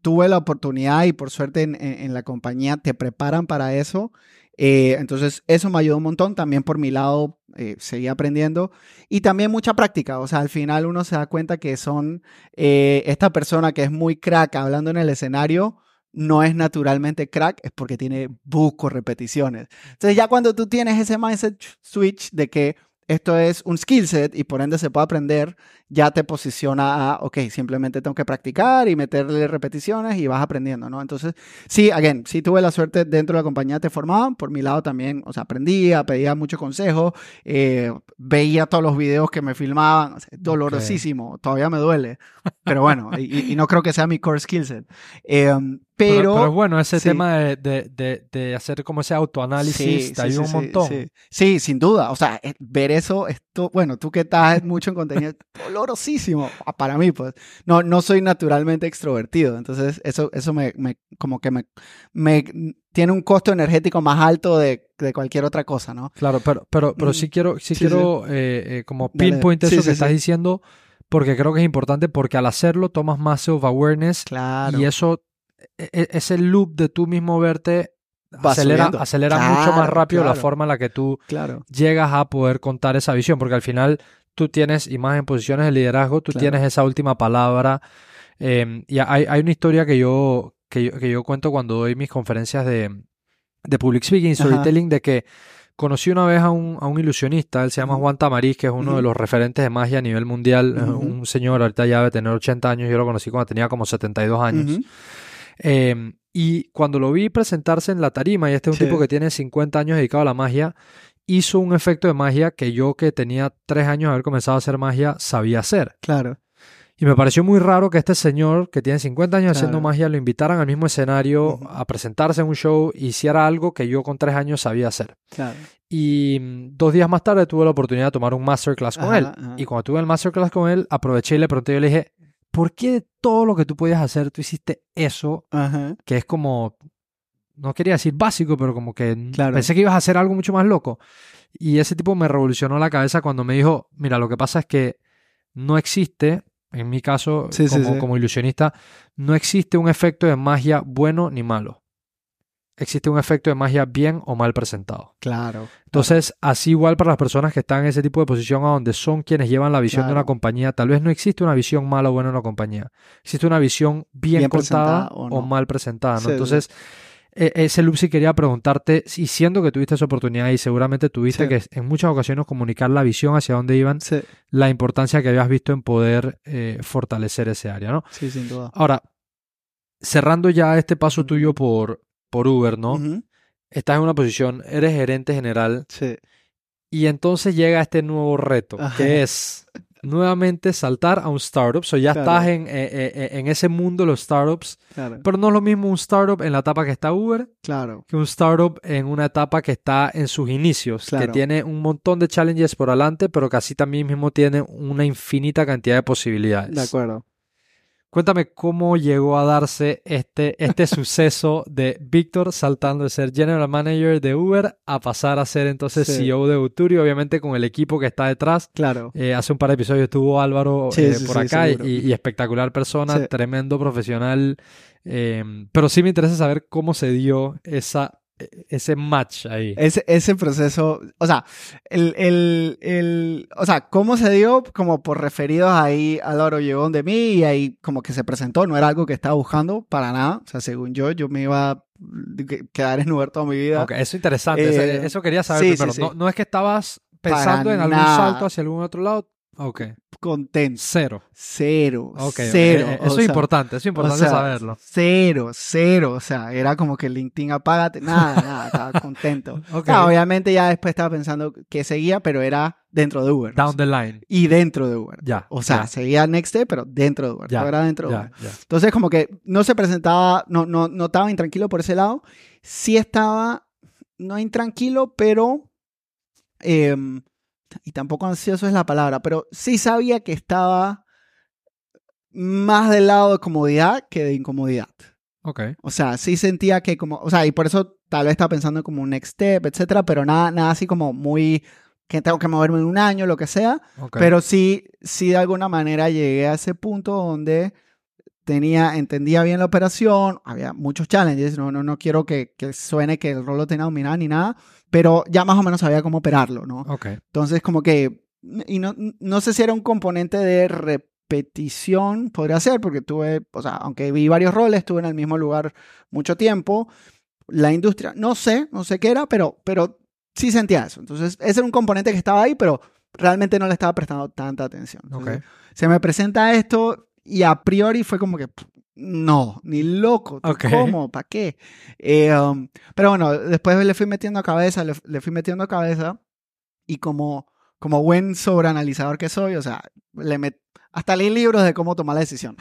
tuve la oportunidad y por suerte en, la compañía te preparan para eso. Eh, entonces, eso me ayudó un montón. También por mi lado, eh, seguí aprendiendo. Y también mucha práctica. O sea, al final uno se da cuenta que son eh, esta persona que es muy crack hablando en el escenario no es naturalmente crack, es porque tiene buco repeticiones. Entonces ya cuando tú tienes ese mindset switch de que esto es un skill set y por ende se puede aprender, ya te posiciona a, ok, simplemente tengo que practicar y meterle repeticiones y vas aprendiendo, ¿no? Entonces, sí, again, sí tuve la suerte dentro de la compañía te formaban, por mi lado también, o sea, aprendía, pedía mucho consejo, eh, veía todos los videos que me filmaban, dolorosísimo, todavía me duele, pero bueno, y, no creo que sea mi core skill set. Em, pero, pero, bueno, ese tema de, de, de, hacer como ese autoanálisis te ayuda un montón. Sí, sin duda. O sea, eh, ver eso, esto, bueno, tú que estás mucho en contenido, dolorosísimo ah, para mí, pues. No, no soy naturalmente extrovertido. Entonces, eso, eso me, me como que me, me tiene un costo energético más alto de, de cualquier otra cosa, ¿no? Claro, pero, pero, pero sí mm, quiero, sí, quiero eh, eh, como pinpoint eso que estás diciendo porque creo que es importante porque al hacerlo tomas más self-awareness y eso, e, e, ese loop de tú mismo verte acelera, acelera mucho más rápido la forma en la que tú llegas a poder contar esa visión, porque al final tú tienes, y más en posiciones de liderazgo, tú tienes esa última palabra. Em, y hay, hay, una historia que yo, que yo, que yo cuento cuando doy mis conferencias de, de public speaking, storytelling, de que conocí una vez a un, a un ilusionista, él se llama Juan Tamariz, que es uno de los referentes de magia a nivel mundial, un señor, ahorita ya debe tener 80 años, yo lo conocí cuando tenía como 72 años. Em, y cuando lo vi presentarse en la tarima, y este es un tipo que tiene 50 años dedicado a la magia, hizo un efecto de magia que yo que tenía 3 años de haber comenzado a hacer magia, sabía hacer. Claro. Y me pareció muy raro que este señor, que tiene 50 años haciendo magia, lo invitaran al mismo escenario a presentarse en un show y hiciera algo que yo con tres años sabía hacer. Y mm, dos días más tarde tuve la oportunidad de tomar un masterclass con él. Y cuando tuve el masterclass con él, aproveché y le pregunté, yo le dije, ¿por qué todo lo que tú podías hacer, tú hiciste eso? Que es como, no quería decir básico, pero como que pensé que ibas a hacer algo mucho más loco. Y ese tipo me revolucionó la cabeza cuando me dijo, mira, lo que pasa es que no existe en mi caso, como, ilusionista, no existe un efecto de magia bueno ni malo. Existe un efecto de magia bien o mal presentado. Claro. Entonces, así igual para las personas que están en ese tipo de posición a donde son quienes llevan la visión de una compañía, tal vez no existe una visión mala o buena en una compañía. Existe una visión bien, contada o, mal presentada. Entonces, e, ese loop sí quería preguntarte, y siendo que tuviste esa oportunidad y seguramente tuviste que en muchas ocasiones comunicar la visión hacia dónde iban, la importancia que habías visto en poder eh, fortalecer ese área, ¿no? Sí, sin duda. Ahora, cerrando ya este paso tuyo por, por Uber, ¿no? Estás en una posición, eres gerente general. Sí. Y entonces llega este nuevo reto, que es nuevamente saltar a un startup. O ya estás en, eh, eh, eh, en, ese mundo de los startups. Pero no es lo mismo un startup en la etapa que está Uber claro. que un startup en una etapa que está en sus inicios, que tiene un montón de challenges por adelante, pero que así también mismo tiene una infinita cantidad de posibilidades. De acuerdo. Cuéntame cómo llegó a darse este, este suceso de Víctor saltando de ser General Manager de Uber a pasar a ser entonces CEO de Uturi, obviamente con el equipo que está detrás. Claro. Eh, hace un par de episodios estuvo Álvaro eh, por acá y, espectacular persona, tremendo profesional. Eh, pero sí me interesa saber cómo se dio esa ese match ahí. Ese, ese proceso, o sea, el, el, el, o sea, cómo se dio, como por referidos ahí, Álvaro llegó de mí y ahí como que se presentó, no era algo que estaba buscando para nada, o sea, según yo, yo me iba a quedar en Uber toda mi vida. Okay, eso es interesante, eh, eso quería saber pero No, no, es que estabas pensando en algún salto hacia algún otro lado, Ok. Contento. Cero. Cero. Cero. Eh, eso es importante, eso es importante saberlo. Cero, cero. O sea, era como que LinkedIn apágate. Nada, nada, estaba contento. obviamente ya después estaba pensando que seguía, pero era dentro de Uber. Down the line. Y dentro de Uber. Ya. O sea, seguía Next Day, pero dentro de Uber. Ya, era dentro de Uber. Entonces, como que no se presentaba, no, no, no estaba intranquilo por ese lado. Sí estaba, no intranquilo, pero. Eh, y tampoco ansioso es la palabra, pero sí sabía que estaba más del lado de comodidad que de incomodidad. Ok. O sea, sí sentía que como, o sea, y por eso tal vez estaba pensando como un next step, etcétera, pero nada, nada así como muy que tengo que moverme en un año, lo que sea. Pero sí, sí de alguna manera llegué a ese punto donde tenía, entendía bien la operación, había muchos challenges, no, no, no quiero que, que suene que el rol lo tenía dominado ni nada, pero ya más o menos sabía cómo operarlo, ¿no? Entonces, como que, y no, no sé si era un componente de repetición, podría ser, porque tuve, o sea, aunque vi varios roles, estuve en el mismo lugar mucho tiempo, la industria, no sé, no sé qué era, pero, pero sí sentía eso. Entonces, ese era un componente que estaba ahí, pero realmente no le estaba prestando tanta atención. Se me presenta esto y a priori fue como que, no, ni loco. ¿Cómo? ¿Para qué? Eh, um, pero bueno, después le fui metiendo cabeza, le, fui metiendo cabeza y como, como buen sobreanalizador que soy, o sea, le hasta leí libros de cómo tomar la decisión.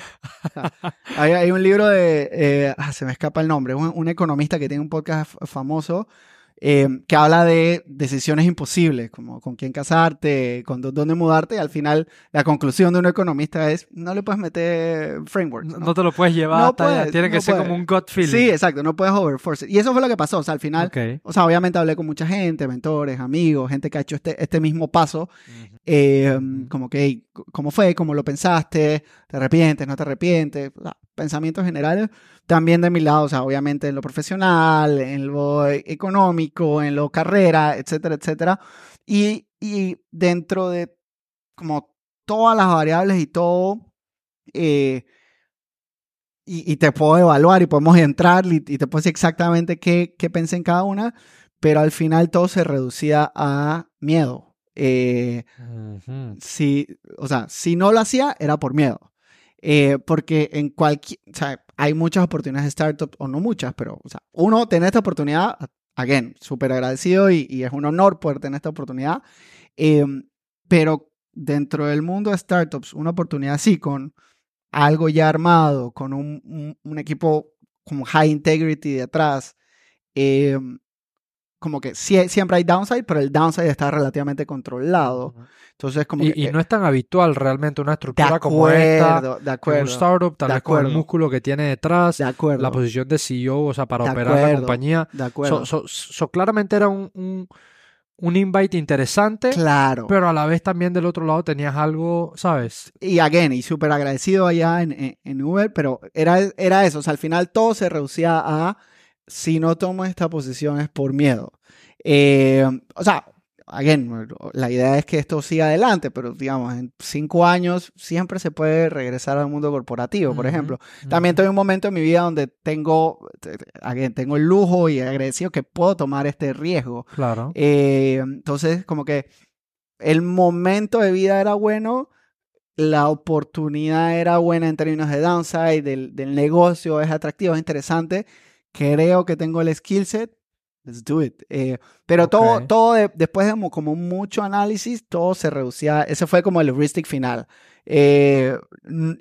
hay, un libro de, eh, ah, se me escapa el nombre, un, economista que tiene un podcast famoso Em, que habla de decisiones imposibles, como con quién casarte, con dónde mudarte, y al final la conclusión de un economista es, no le puedes meter framework. No, te lo puedes llevar, tiene que ser como un gut feeling. Sí, exacto, no puedes overforce. Y eso fue lo que pasó, o sea, al final, o sea, obviamente hablé con mucha gente, mentores, amigos, gente que ha hecho este, este mismo paso, em, como que, ¿cómo fue? ¿Cómo lo pensaste? ¿Te arrepientes? ¿No te arrepientes? pensamientos generales también de mi lado, o sea, obviamente en lo profesional, en lo económico, en lo carrera, etcétera, etcétera. Y, y dentro de como todas las variables y todo, eh, y, te puedo evaluar y podemos entrar y, te puedo decir exactamente qué, qué, pensé en cada una, pero al final todo se reducía a miedo. Eh, si, o sea, si no lo hacía era por miedo. Eh, porque en cualquier, o sea, hay muchas oportunidades de startup, o no muchas, pero, o sea, uno tener esta oportunidad, again, súper agradecido y, es un honor poder tener esta oportunidad, em, pero dentro del mundo de startups, una oportunidad así, con algo ya armado, con un, equipo con high integrity detrás, eh, como que siempre hay downside, pero el downside está relativamente controlado. Entonces, como y, y no es tan habitual realmente una estructura como esta. De acuerdo. un startup, tal vez con el músculo que tiene detrás. De acuerdo. La posición de CEO, o sea, para operar la compañía. De acuerdo. So, claramente era un, un, un, invite interesante. Claro. Pero a la vez también del otro lado tenías algo, ¿sabes? Y again, y súper agradecido allá en, en, Uber, pero era, era eso. O sea, al final todo se reducía a si no tomo esta posición es por miedo. Eh, o sea, again, la idea es que esto siga adelante, pero digamos, en cinco años siempre se puede regresar al mundo corporativo, por ejemplo. También tengo un momento en mi vida donde tengo, again, tengo el lujo y agradecido que puedo tomar este riesgo. Claro. Eh, entonces, como que el momento de vida era bueno, la oportunidad era buena en términos de downside, del, del negocio es atractivo, es interesante creo que tengo el skill set, let's do it. Eh, pero todo, todo después de como mucho análisis, todo se reducía, ese fue como el heuristic final. Eh,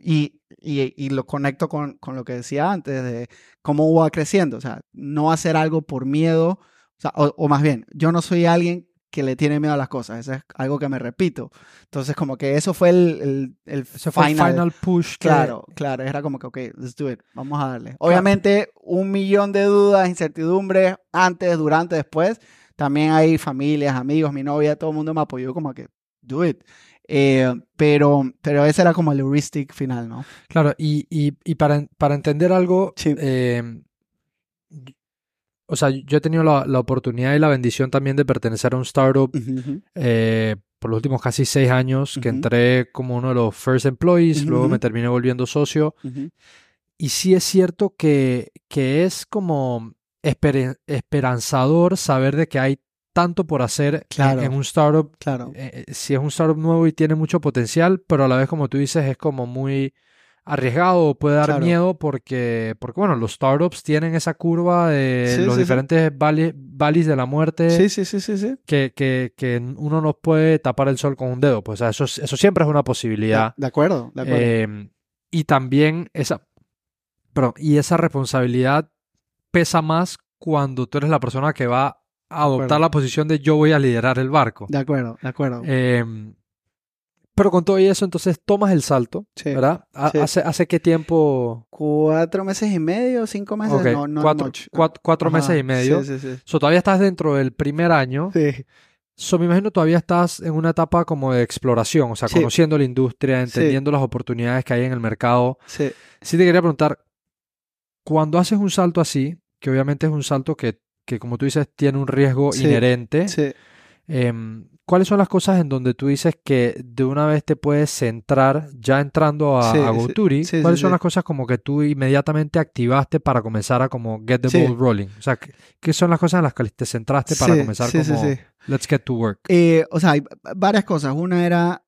y, y, y, lo conecto con, con, lo que decía antes de cómo va creciendo, o sea, no hacer algo por miedo, o, sea, o más bien, yo no soy alguien que le tiene miedo a las cosas. Eso es algo que me repito. Entonces, como que eso fue el, el, final, push. Claro, claro. Era como que, ok, let's do it. Vamos a darle. Obviamente, un millón de dudas, incertidumbres, antes, durante, después. También hay familias, amigos, mi novia, todo el mundo me apoyó como que, do it. Eh, pero, pero ese era como el heuristic final, ¿no? Claro, y, y, y para, para, entender algo, eh, o sea, yo he tenido la, oportunidad y la bendición también de pertenecer a un startup eh, por los últimos casi seis años, que entré como uno de los first employees, luego me terminé volviendo socio. Y sí es cierto que, que es como esperanzador saber de que hay tanto por hacer en, un startup. Claro. Eh, eh, si es un startup nuevo y tiene mucho potencial, pero a la vez, como tú dices, es como muy arriesgado puede dar miedo porque, porque, bueno, los startups tienen esa curva de los diferentes valles de la muerte. Sí, sí, sí, sí, sí. Que, que, que, uno no puede tapar el sol con un dedo. Pues eso, eso siempre es una posibilidad. De, acuerdo, de acuerdo. Em, y también esa, perdón, y esa responsabilidad pesa más cuando tú eres la persona que va a adoptar la posición de yo voy a liderar el barco. De acuerdo, de acuerdo. Eh, pero con todo eso, entonces tomas el salto, ¿verdad? ¿Hace, ¿Hace qué tiempo? Cuatro meses y medio, cinco meses, no, no cuatro, cuatro, meses y medio. Sí, sí, sí. So, todavía estás dentro del primer año. Sí. So, me imagino todavía estás en una etapa como de exploración, o sea, conociendo la industria, entendiendo las oportunidades que hay en el mercado. Sí. Sí te quería preguntar, cuando haces un salto así, que obviamente es un salto que, que como tú dices, tiene un riesgo inherente, sí. Eh, ¿Cuáles son las cosas en donde tú dices que de una vez te puedes centrar ya entrando a, GoTuri? ¿Cuáles son las cosas como que tú inmediatamente activaste para comenzar a como get the ball rolling? O sea, ¿qué son las cosas en las que te centraste para comenzar como let's get to work? Eh, o sea, hay varias cosas. Una era,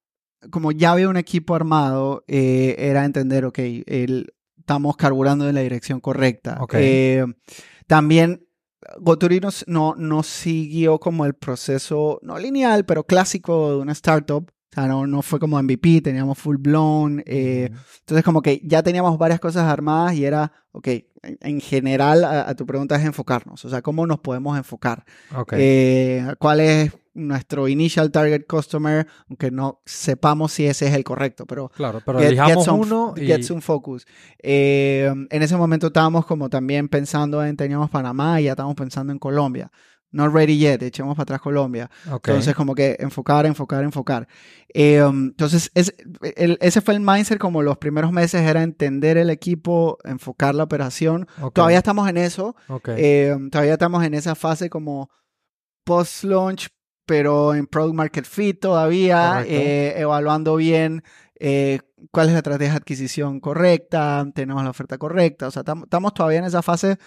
como ya había un equipo armado, eh, era entender, ok, el, estamos carburando en la dirección correcta. Eh, también Goturi no, no, siguió como el proceso, no lineal, pero clásico de una startup, O sea, no, no fue como MVP, teníamos full blown. Eh, entonces, como que ya teníamos varias cosas armadas y era, ok, en general, a, tu pregunta es enfocarnos. O sea, ¿cómo nos podemos enfocar? Eh, ¿Cuál es nuestro initial target customer? Aunque no sepamos si ese es el correcto, pero. Claro, pero get, uno y... Get some focus. Eh, en ese momento estábamos como también pensando en, teníamos Panamá y ya estábamos pensando en Colombia not ready yet, echemos para atrás Colombia. Entonces, como que enfocar, enfocar, enfocar. Eh, um, entonces, ese fue el mindset como los primeros meses, era entender el equipo, enfocar la operación. Todavía estamos en eso. Eh, um, todavía estamos en esa fase como post-launch, pero en product market fit todavía, eh, evaluando bien cuál es la estrategia de adquisición correcta, tenemos la oferta correcta. O sea, estamos todavía en esa fase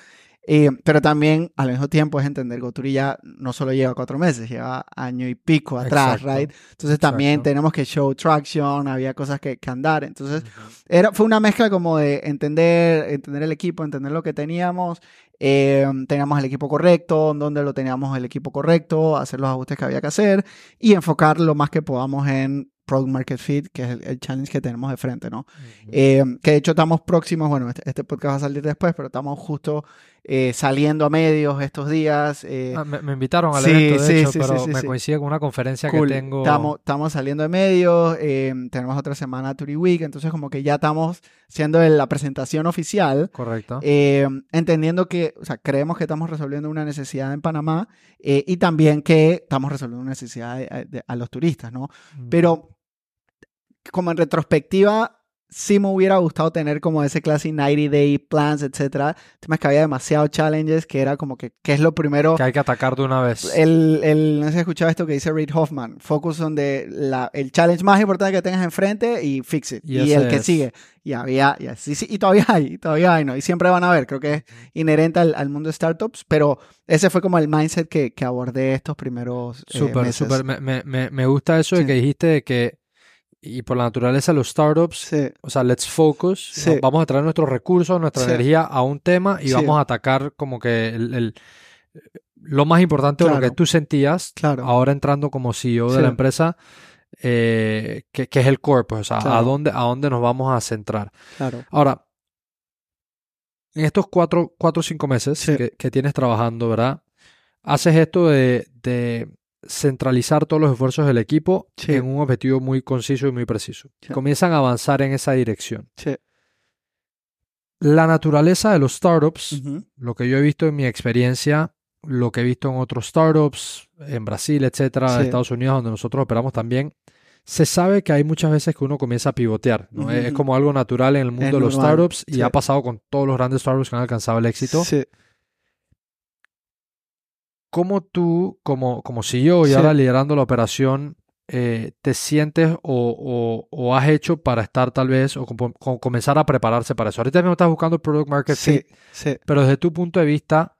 eh, pero también al mismo tiempo es entender que Goturi ya no solo lleva cuatro meses, lleva año y pico atrás, right? Entonces también tenemos que show traction, había cosas que, que andar. Entonces era, fue una mezcla como de entender, entender el equipo, entender lo que teníamos, eh, teníamos el equipo correcto, donde lo teníamos el equipo correcto, hacer los ajustes que había que hacer y enfocar lo más que podamos en Product Market Fit, que es el, challenge que tenemos de frente, ¿no? Eh, que de hecho estamos próximos, bueno, este, este, podcast va a salir después, pero estamos justo eh, saliendo a medios estos días. Eh. Ah, me, invitaron al evento, de hecho, pero me coincide con una conferencia que tengo. Estamos, saliendo de medios, tenemos otra semana Turi Week, entonces como que ya estamos siendo la presentación oficial. Correcto. entendiendo que, o sea, creemos que estamos resolviendo una necesidad en Panamá y también que estamos resolviendo una necesidad a los turistas, ¿no? Pero como en retrospectiva, sí me hubiera gustado tener como ese classic 90 day plans, etcétera. El tema es que había demasiados challenges que era como que, ¿qué es lo primero? Que hay que atacar de una vez. El, el, no sé si escuchado esto que dice Reid Hoffman. Focus on the, la, el challenge más importante que tengas enfrente y fix it. Y, el que sigue. Y había, y, así, sí, y todavía hay, todavía hay, ¿no? Y siempre van a ver, creo que es inherente al, al mundo de startups, pero ese fue como el mindset que, que abordé estos primeros eh, Súper, súper. Me, me, me, gusta eso de que dijiste que y por la naturaleza de los startups, o sea, let's focus, vamos a traer nuestros recursos, nuestra energía a un tema y vamos a atacar como que el, lo más importante de lo que tú sentías, ahora entrando como CEO de la empresa, eh, que, es el core, pues, o sea, a, dónde, a dónde nos vamos a centrar. Ahora, en estos cuatro o cinco meses que, que, tienes trabajando, ¿verdad? Haces esto de, de centralizar todos los esfuerzos del equipo en un objetivo muy conciso y muy preciso. Comienzan a avanzar en esa dirección. La naturaleza de los startups, lo que yo he visto en mi experiencia, lo que he visto en otros startups, en Brasil, etcétera, en Estados Unidos, donde nosotros operamos también, se sabe que hay muchas veces que uno comienza a pivotear. ¿no? Es como algo natural en el mundo de los startups y ha pasado con todos los grandes startups que han alcanzado el éxito. ¿Cómo tú, como, como CEO y ahora liderando la operación, eh, te sientes o, has hecho para estar tal vez o comenzar a prepararse para eso? Ahorita mismo estás buscando Product Market Fit, sí, pero desde tu punto de vista,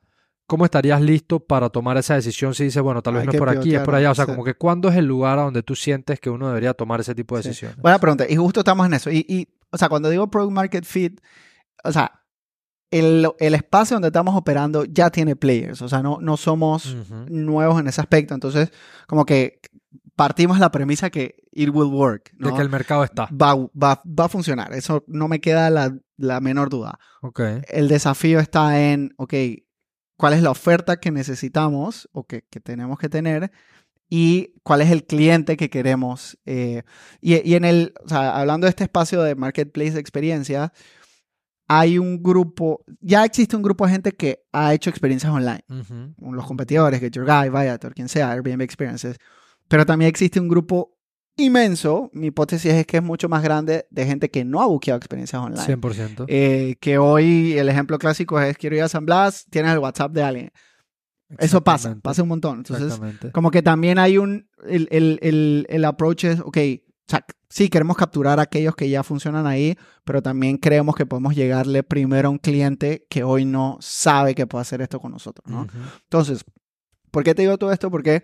¿cómo estarías listo para tomar esa decisión si dices, bueno, tal vez no es por aquí, es por allá? O sea, como que ¿cuándo es el lugar a donde tú sientes que uno debería tomar ese tipo de decisiones? Buena pregunta. Y justo estamos en eso. Y, y, o sea, cuando digo Product Market Fit, o sea, el, el, espacio donde estamos operando ya tiene players, o sea, no, no somos nuevos en ese aspecto. Entonces, como que partimos la premisa que it will work. De que el mercado está. Va, va, va a funcionar, eso no me queda la, la, menor duda. Okay. El desafío está en, ok, ¿cuál es la oferta que necesitamos o que, que tenemos que tener? y cuál es el cliente que queremos. Eh, y, y, en el, o sea, hablando de este espacio de marketplace de experiencia, hay un grupo, ya existe un grupo de gente que ha hecho experiencias online. Los competidores, Get Your Guy, Viator, quien sea, Airbnb Experiences. Pero también existe un grupo inmenso, mi hipótesis es que es mucho más grande de gente que no ha buqueado experiencias online. 100%. Eh, que hoy el ejemplo clásico es, quiero ir a San Blas, tienes el WhatsApp de alguien. Eso pasa, pasa un montón. Entonces, como que también hay un, el, el, el, el approach es, ok, sí, queremos capturar a aquellos que ya funcionan ahí, pero también creemos que podemos llegarle primero a un cliente que hoy no sabe que puede hacer esto con nosotros, ¿no? Entonces, ¿por qué te digo todo esto? Porque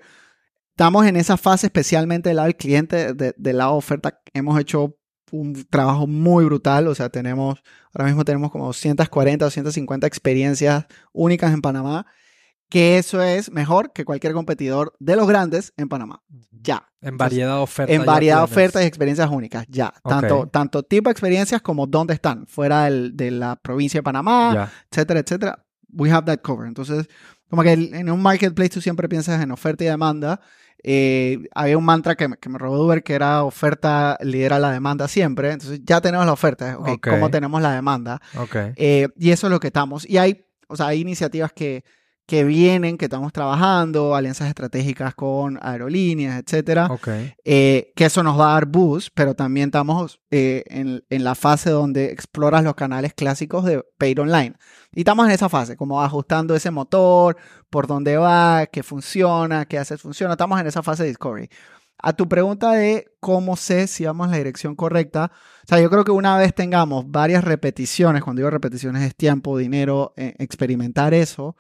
estamos en esa fase especialmente del lado del cliente, de, del lado de oferta. Hemos hecho un trabajo muy brutal, o sea, tenemos, ahora mismo tenemos como 240, 250 experiencias únicas en Panamá que eso es mejor que cualquier competidor de los grandes en Panamá. Ya. En variedad de ofertas. En variedad de ofertas y experiencias únicas. Ya. Tanto, tanto tipo de experiencias como dónde están, fuera de la provincia de Panamá, etcétera, etcétera. We have that covered. Entonces, como que en un marketplace tú siempre piensas en oferta y demanda. Eh, había un mantra que, que me robó Uber que era oferta lidera la demanda siempre. Entonces ya tenemos la oferta. Okay, ¿Cómo tenemos la demanda? Okay. Eh, y eso es lo que estamos. Y hay, o sea, hay iniciativas que que vienen, que estamos trabajando, alianzas estratégicas con aerolíneas, etcétera. Eh, que eso nos va a dar boost, pero también estamos eh, en, en, la fase donde exploras los canales clásicos de Paid Online. Y estamos en esa fase, como ajustando ese motor, por dónde va, qué funciona, qué hace funciona. Estamos en esa fase de discovery. A tu pregunta de cómo sé si vamos en la dirección correcta, o sea, yo creo que una vez tengamos varias repeticiones, cuando digo repeticiones es tiempo, dinero, eh, experimentar eso,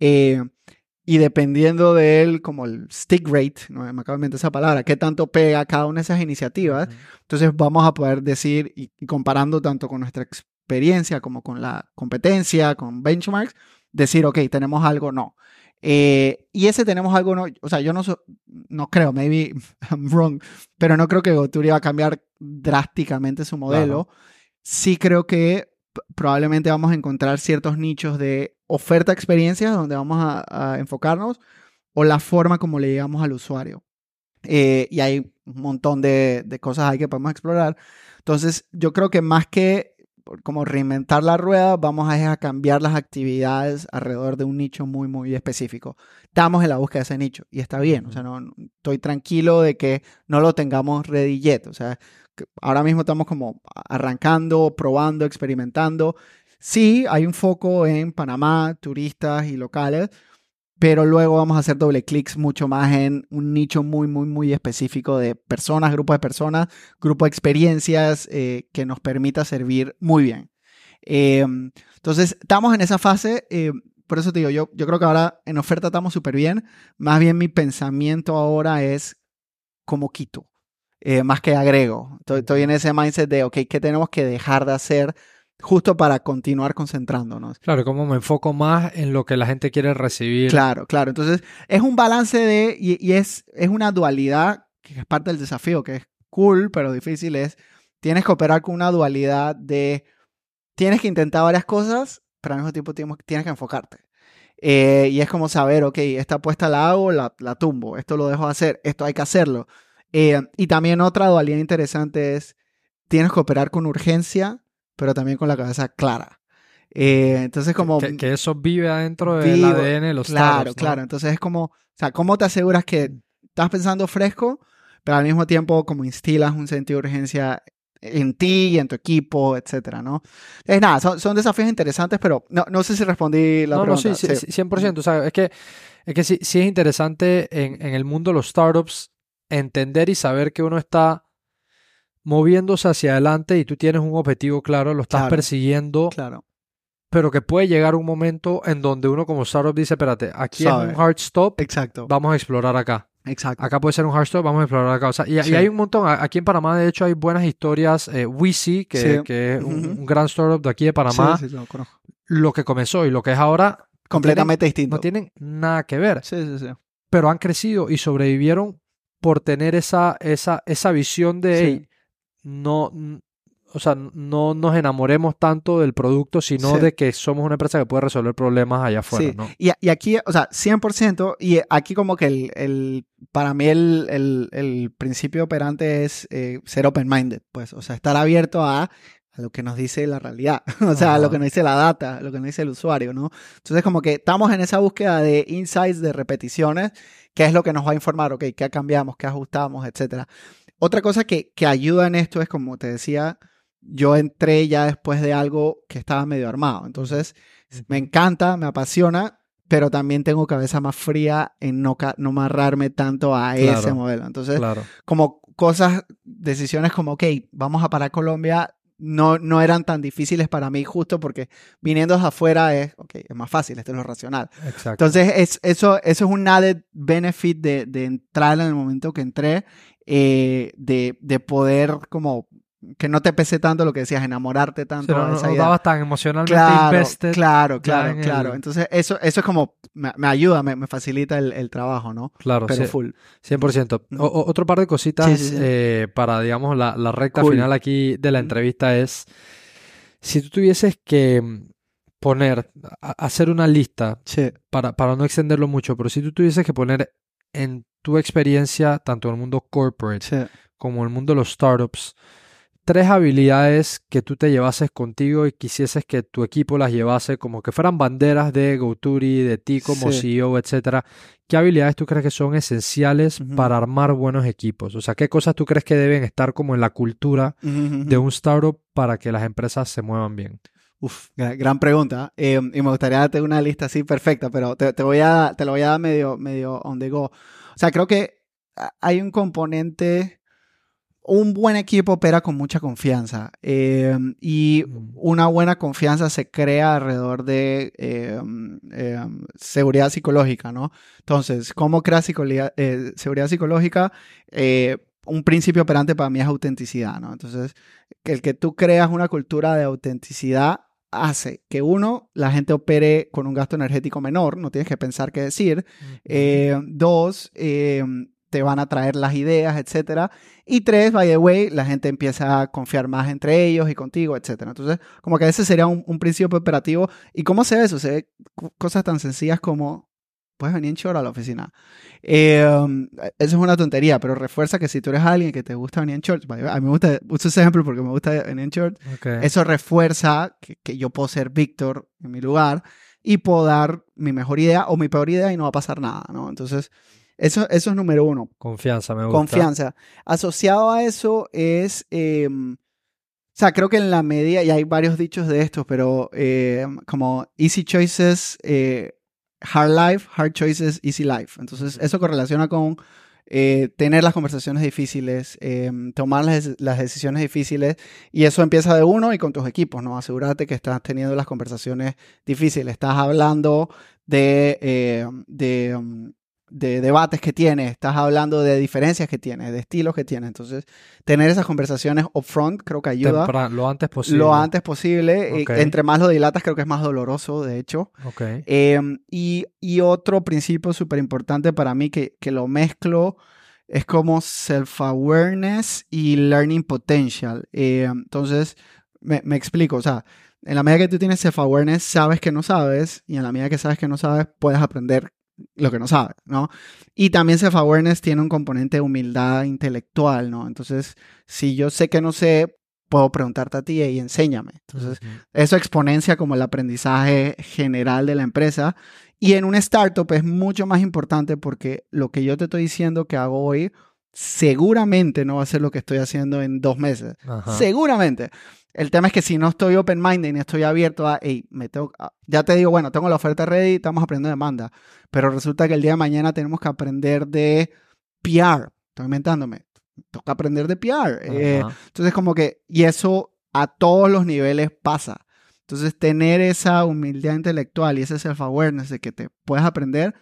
eh, y dependiendo de él, como el stick rate, no me acabo de inventar esa palabra, qué tanto pega cada una de esas iniciativas, entonces vamos a poder decir, y, comparando tanto con nuestra experiencia como con la competencia, con benchmarks, decir, ok, tenemos algo, no. Eh, y ese tenemos algo, no, o sea, yo no, no creo, maybe I'm wrong, pero no creo que Goturi va a cambiar drásticamente su modelo. Sí creo que probablemente vamos a encontrar ciertos nichos de oferta experiencias donde vamos a, enfocarnos o la forma como le llegamos al usuario. Eh, y hay un montón de, cosas ahí que podemos explorar. Entonces, yo creo que más que como reinventar la rueda, vamos a, a cambiar las actividades alrededor de un nicho muy, muy específico. Estamos en la búsqueda de ese nicho y está bien. O sea, no, estoy tranquilo de que no lo tengamos ready yet. O sea, ahora mismo estamos como arrancando, probando, experimentando. Sí, hay un foco en Panamá, turistas y locales, pero luego vamos a hacer doble clics mucho más en un nicho muy, muy, muy específico de personas, grupos de personas, grupo de experiencias eh, que nos permita servir muy bien. Eh, entonces, estamos en esa fase. Eh, por eso te digo, yo, yo creo que ahora en oferta estamos súper bien. Más bien mi pensamiento ahora es como quito. Eh, más que agrego. Estoy, en ese mindset de, ok, ¿qué tenemos que dejar de hacer justo para continuar concentrándonos? Claro, como me enfoco más en lo que la gente quiere recibir. Claro, claro. Entonces, es un balance de, y, es, es una dualidad que es parte del desafío, que es cool, pero difícil, es, tienes que operar con una dualidad de, tienes que intentar varias cosas, pero al mismo tiempo tienes, que enfocarte. Eh, y es como saber, ok, esta apuesta la hago, la, la tumbo, esto lo dejo de hacer, esto hay que hacerlo. Eh, y también otra dualidad interesante es, tienes que operar con urgencia, pero también con la cabeza clara. Eh, entonces como... Que, eso vive adentro del ADN de los Claro, claro. Entonces es como, o sea, ¿cómo te aseguras que estás pensando fresco, pero al mismo tiempo como instilas un sentido de urgencia en ti y en tu equipo, etcétera, ¿no? Es nada, son, son desafíos interesantes, pero no, no sé si respondí la pregunta. No, sí, sí, 100%. O sea, es que, es que sí, sí es interesante en, en el mundo de los startups entender y saber que uno está moviéndose hacia adelante y tú tienes un objetivo claro, lo estás persiguiendo. Claro. Pero que puede llegar un momento en donde uno como startup dice, espérate, aquí es un hard stop. Exacto. Vamos a explorar acá. Exacto. Acá puede ser un hard stop, vamos a explorar acá. y, hay un montón. Aquí en Panamá, de hecho, hay buenas historias. Eh, Wisi, que, que es un, gran startup de aquí de Panamá. Sí, lo, lo que comenzó y lo que es ahora. Completamente distinto. No tienen nada que ver. Sí, sí, sí. Pero han crecido y sobrevivieron por tener esa, esa, esa visión de, no, o sea, no nos enamoremos tanto del producto, sino de que somos una empresa que puede resolver problemas allá afuera. ¿no? Y, y, aquí, o sea, 100%, y aquí como que el, el para mí el, el, el, principio operante es eh, ser open-minded, pues, o sea, estar abierto a a lo que nos dice la realidad, o sea, a lo que nos dice la data, a lo que nos dice el usuario, ¿no? Entonces, como que estamos en esa búsqueda de insights, de repeticiones, qué es lo que nos va a informar, ok, qué cambiamos, qué ajustamos, etcétera. Otra cosa que, que ayuda en esto es, como te decía, yo entré ya después de algo que estaba medio armado, entonces me encanta, me apasiona, pero también tengo cabeza más fría en no, no amarrarme tanto a ese modelo. Entonces, como cosas, decisiones como, ok, vamos a parar Colombia, no, no eran tan difíciles para mí justo porque viniendo de afuera es, okay, es más fácil, esto es lo racional. Entonces, es, eso, eso es un added benefit de, de entrar en el momento que entré, eh, de, de poder como que no te pese tanto lo que decías, enamorarte tanto de esa idea. tan emocionalmente claro, invested. Claro, claro, claro. Entonces, eso, eso es como, me, ayuda, me, facilita el, trabajo, ¿no? Claro, Pero full. 100%. otro par de cositas eh, para, digamos, la, recta final aquí de la entrevista es, si tú tuvieses que poner, hacer una lista, para, para no extenderlo mucho, pero si tú tuvieses que poner en tu experiencia, tanto en el mundo corporate como en el mundo de los startups, tres habilidades que tú te llevases contigo y quisieses que tu equipo las llevase como que fueran banderas de GoTuri, de ti como CEO, etcétera. ¿Qué habilidades tú crees que son esenciales para armar buenos equipos? O sea, ¿qué cosas tú crees que deben estar como en la cultura de un startup para que las empresas se muevan bien? Uf, gran pregunta. Eh, y me gustaría darte una lista así perfecta, pero te, te, voy a, te lo voy a dar medio, medio on the go. O sea, creo que hay un componente un buen equipo opera con mucha confianza em, y una buena confianza se crea alrededor de em, em, seguridad psicológica, ¿no? Entonces, ¿cómo creas eh, seguridad psicológica? Eh, un principio operante para mí es autenticidad, ¿no? Entonces, el que tú creas una cultura de autenticidad hace que uno, la gente opere con un gasto energético menor, no tienes que pensar qué decir. Eh, dos, te van a traer las ideas, etcétera. Y tres, by the way, la gente empieza a confiar más entre ellos y contigo, etcétera. Entonces, como que ese sería un, principio operativo. ¿Y cómo se ve eso? Se ve cosas tan sencillas como, puedes venir en short a la oficina. Em, eso es una tontería, pero refuerza que si tú eres alguien que te gusta venir en short, a mí me gusta, uso ese ejemplo porque me gusta venir en short, eso refuerza que, que yo puedo ser Víctor en mi lugar y puedo dar mi mejor idea o mi peor idea y no va a pasar nada, ¿no? Entonces, eso, eso es número uno. Confianza, me gusta. Confianza. Asociado a eso es, em, o sea, creo que en la media, y hay varios dichos de estos, pero em, como easy choices, eh, hard life, hard choices, easy life. Entonces, eso correlaciona con eh, tener las conversaciones difíciles, em, tomar las, las, decisiones difíciles, y eso empieza de uno y con tus equipos, ¿no? Asegúrate que estás teniendo las conversaciones difíciles, estás hablando de, de de debates que tiene, estás hablando de diferencias que tiene, de estilos que tiene. Entonces, tener esas conversaciones upfront creo que ayuda. lo antes posible. Lo antes posible. Entre más lo dilatas, creo que es más doloroso, de hecho. Em, y, otro principio súper importante para mí que, que lo mezclo es como self-awareness y learning potential. Em, entonces, me, me explico. O sea, en la medida que tú tienes self-awareness, sabes que no sabes, y en la medida que sabes que no sabes, puedes aprender lo que no sabe, ¿no? Y también self-awareness tiene un componente de humildad intelectual, ¿no? Entonces, si yo sé que no sé, puedo preguntarte a ti y enséñame. Entonces, eso exponencia como el aprendizaje general de la empresa. Y en un startup es mucho más importante porque lo que yo te estoy diciendo que hago hoy seguramente no va a ser lo que estoy haciendo en dos meses. Seguramente. El tema es que si no estoy open-minded y estoy abierto a, hey, me tengo, ya te digo, bueno, tengo la oferta ready, estamos aprendiendo de demanda, pero resulta que el día de mañana tenemos que aprender de PR, estoy inventándome, toca aprender de PR. Eh, entonces, como que, y eso a todos los niveles pasa. Entonces, tener esa humildad intelectual y ese self-awareness de que te puedes aprender,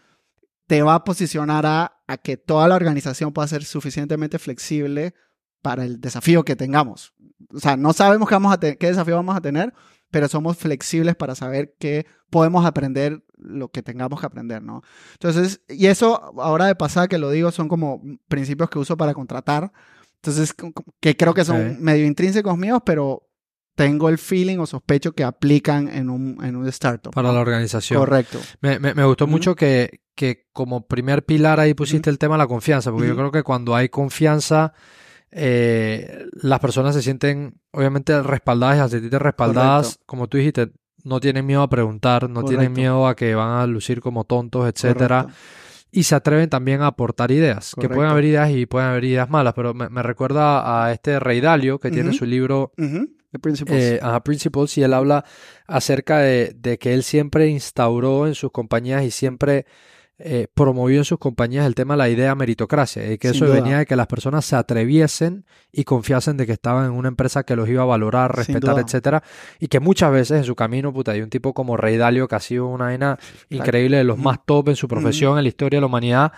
te va a posicionar a, a que toda la organización pueda ser suficientemente flexible para el desafío que tengamos. O sea, no sabemos qué, vamos a qué desafío vamos a tener, pero somos flexibles para saber que podemos aprender lo que tengamos que aprender, ¿no? Entonces, y eso, ahora de pasada que lo digo, son como principios que uso para contratar. Entonces, que creo que son medio intrínsecos míos, pero tengo el feeling o sospecho que aplican en un, en un startup. Para la organización. Correcto. Me, me, gustó mucho que, que como primer pilar ahí pusiste el tema de la confianza, porque yo creo que cuando hay confianza eh, las personas se sienten obviamente respaldadas y al sentirte respaldadas, como tú dijiste, no tienen miedo a preguntar, no tienen miedo a que van a lucir como tontos, etcétera. Y se atreven también a aportar ideas, que pueden haber ideas y pueden haber ideas malas, pero me, recuerda a este Rey Dalio que tiene su libro Principles. Eh, Principles y él habla acerca de, de que él siempre instauró en sus compañías y siempre eh, promovió en sus compañías el tema de la idea meritocracia, y que eso venía de que las personas se atreviesen y confiasen de que estaban en una empresa que los iba a valorar, respetar, etcétera, y que muchas veces en su camino, puta, hay un tipo como Rey Dalio que ha sido una vaina increíble de los más top en su profesión, en la historia de la humanidad,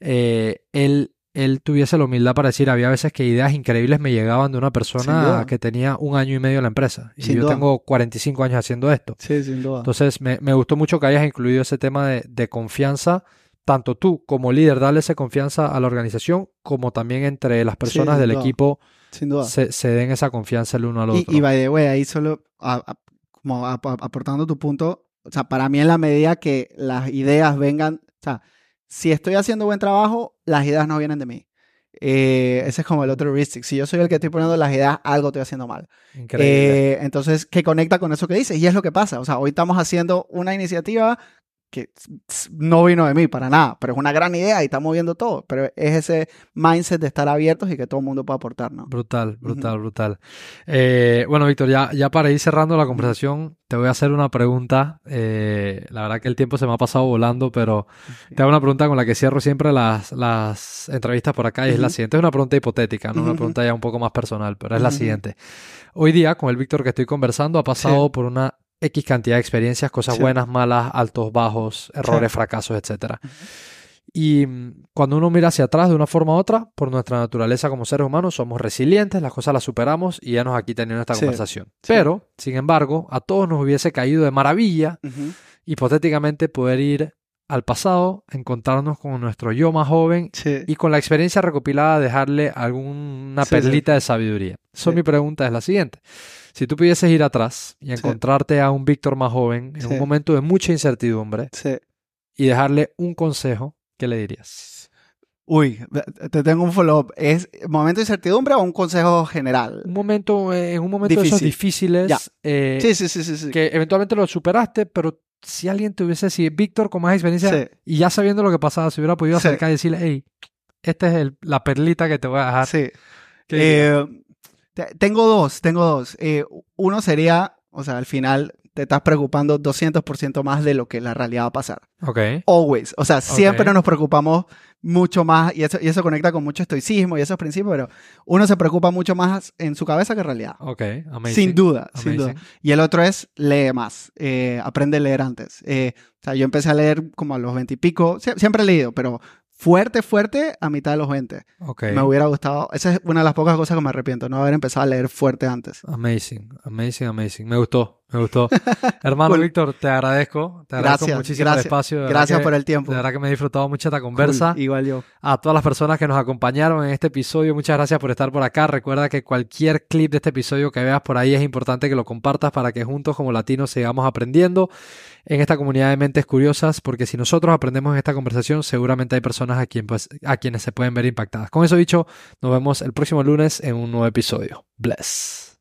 eh, él él tuviese la humildad para decir, había veces que ideas increíbles me llegaban de una persona que tenía un año y medio en la empresa. Y yo tengo 45 años haciendo esto. Sí, sin duda. Entonces, me, gustó mucho que hayas incluido ese tema de, confianza, tanto tú como líder, darle esa confianza a la organización, como también entre las personas del equipo. Sin duda. Se, den esa confianza el uno al otro. Y, by the way, ahí solo como aportando tu punto, o sea, para mí en la medida que las ideas vengan, o sea, si estoy haciendo buen trabajo, las ideas no vienen de mí. Eh, ese es como el otro heuristic. Si yo soy el que estoy poniendo las ideas, algo estoy haciendo mal. Increíble. Eh, entonces, ¿qué conecta con eso que dices? Y es lo que pasa. O sea, hoy estamos haciendo una iniciativa que no vino de mí para nada, pero es una gran idea y está moviendo todo. Pero es ese mindset de estar abiertos y que todo el mundo pueda aportar, ¿no? Brutal, brutal, brutal. Eh, bueno, Víctor, ya, ya para ir cerrando la conversación, te voy a hacer una pregunta. Eh, la verdad que el tiempo se me ha pasado volando, pero te hago una pregunta con la que cierro siempre las, las entrevistas por acá y es la siguiente. Es una pregunta hipotética, no una pregunta ya un poco más personal, pero es la siguiente. Hoy día, con el Víctor que estoy conversando, ha pasado por una X cantidad de experiencias, cosas buenas, malas, altos, bajos, errores, fracasos, etc. Y mm, cuando uno mira hacia atrás de una forma u otra, por nuestra naturaleza como seres humanos, somos resilientes, las cosas las superamos y ya nos aquí teniendo esta conversación. Pero, sin embargo, a todos nos hubiese caído de maravilla, hipotéticamente, poder ir al pasado, encontrarnos con nuestro yo más joven y con la experiencia recopilada dejarle alguna perlita de sabiduría. So, mi pregunta es la siguiente. Si tú pudieses ir atrás y encontrarte a un Víctor más joven en un momento de mucha incertidumbre y dejarle un consejo, ¿qué le dirías? Uy, te tengo un follow-up. ¿Es momento de incertidumbre o un consejo general? Un momento, eh, en un momento de esos difíciles. Eh, sí, sí, sí, sí, Que eventualmente lo superaste, pero si alguien tuviese, si Víctor con más experiencia y ya sabiendo lo que pasaba, se hubiera podido acercar y decirle, hey, esta es la perlita que te voy a dejar. Sí. Eh, tengo dos, tengo dos. Eh, uno sería, o sea, al final te estás preocupando 200% más de lo que la realidad va a pasar. Ok. Always. O sea, siempre nos preocupamos mucho más, y eso, y eso conecta con mucho estoicismo y esos principios, pero uno se preocupa mucho más en su cabeza que en realidad. Ok, amazing. Sin duda, sin duda. Y el otro es lee más, eh, aprende a leer antes. Eh, o sea, yo empecé a leer como a los 20 y pico, siempre he leído, pero fuerte, fuerte a mitad de los 20. Me hubiera gustado. Esa es una de las pocas cosas que me arrepiento, no haber empezado a leer fuerte antes. Amazing, amazing, amazing. Me gustó, me gustó. Hermano Víctor, te agradezco. Te agradezco muchísimo gracias, el espacio. Gracias por el tiempo. De verdad que me he disfrutado mucho esta conversa. igual yo. A todas las personas que nos acompañaron en este episodio, muchas gracias por estar por acá. Recuerda que cualquier clip de este episodio que veas por ahí es importante que lo compartas para que juntos como latinos sigamos aprendiendo en esta comunidad de mentes curiosas, porque si nosotros aprendemos en esta conversación, seguramente hay personas a, quien, pues, a quienes se pueden ver impactadas. Con eso dicho, nos vemos el próximo lunes en un nuevo episodio. Bless.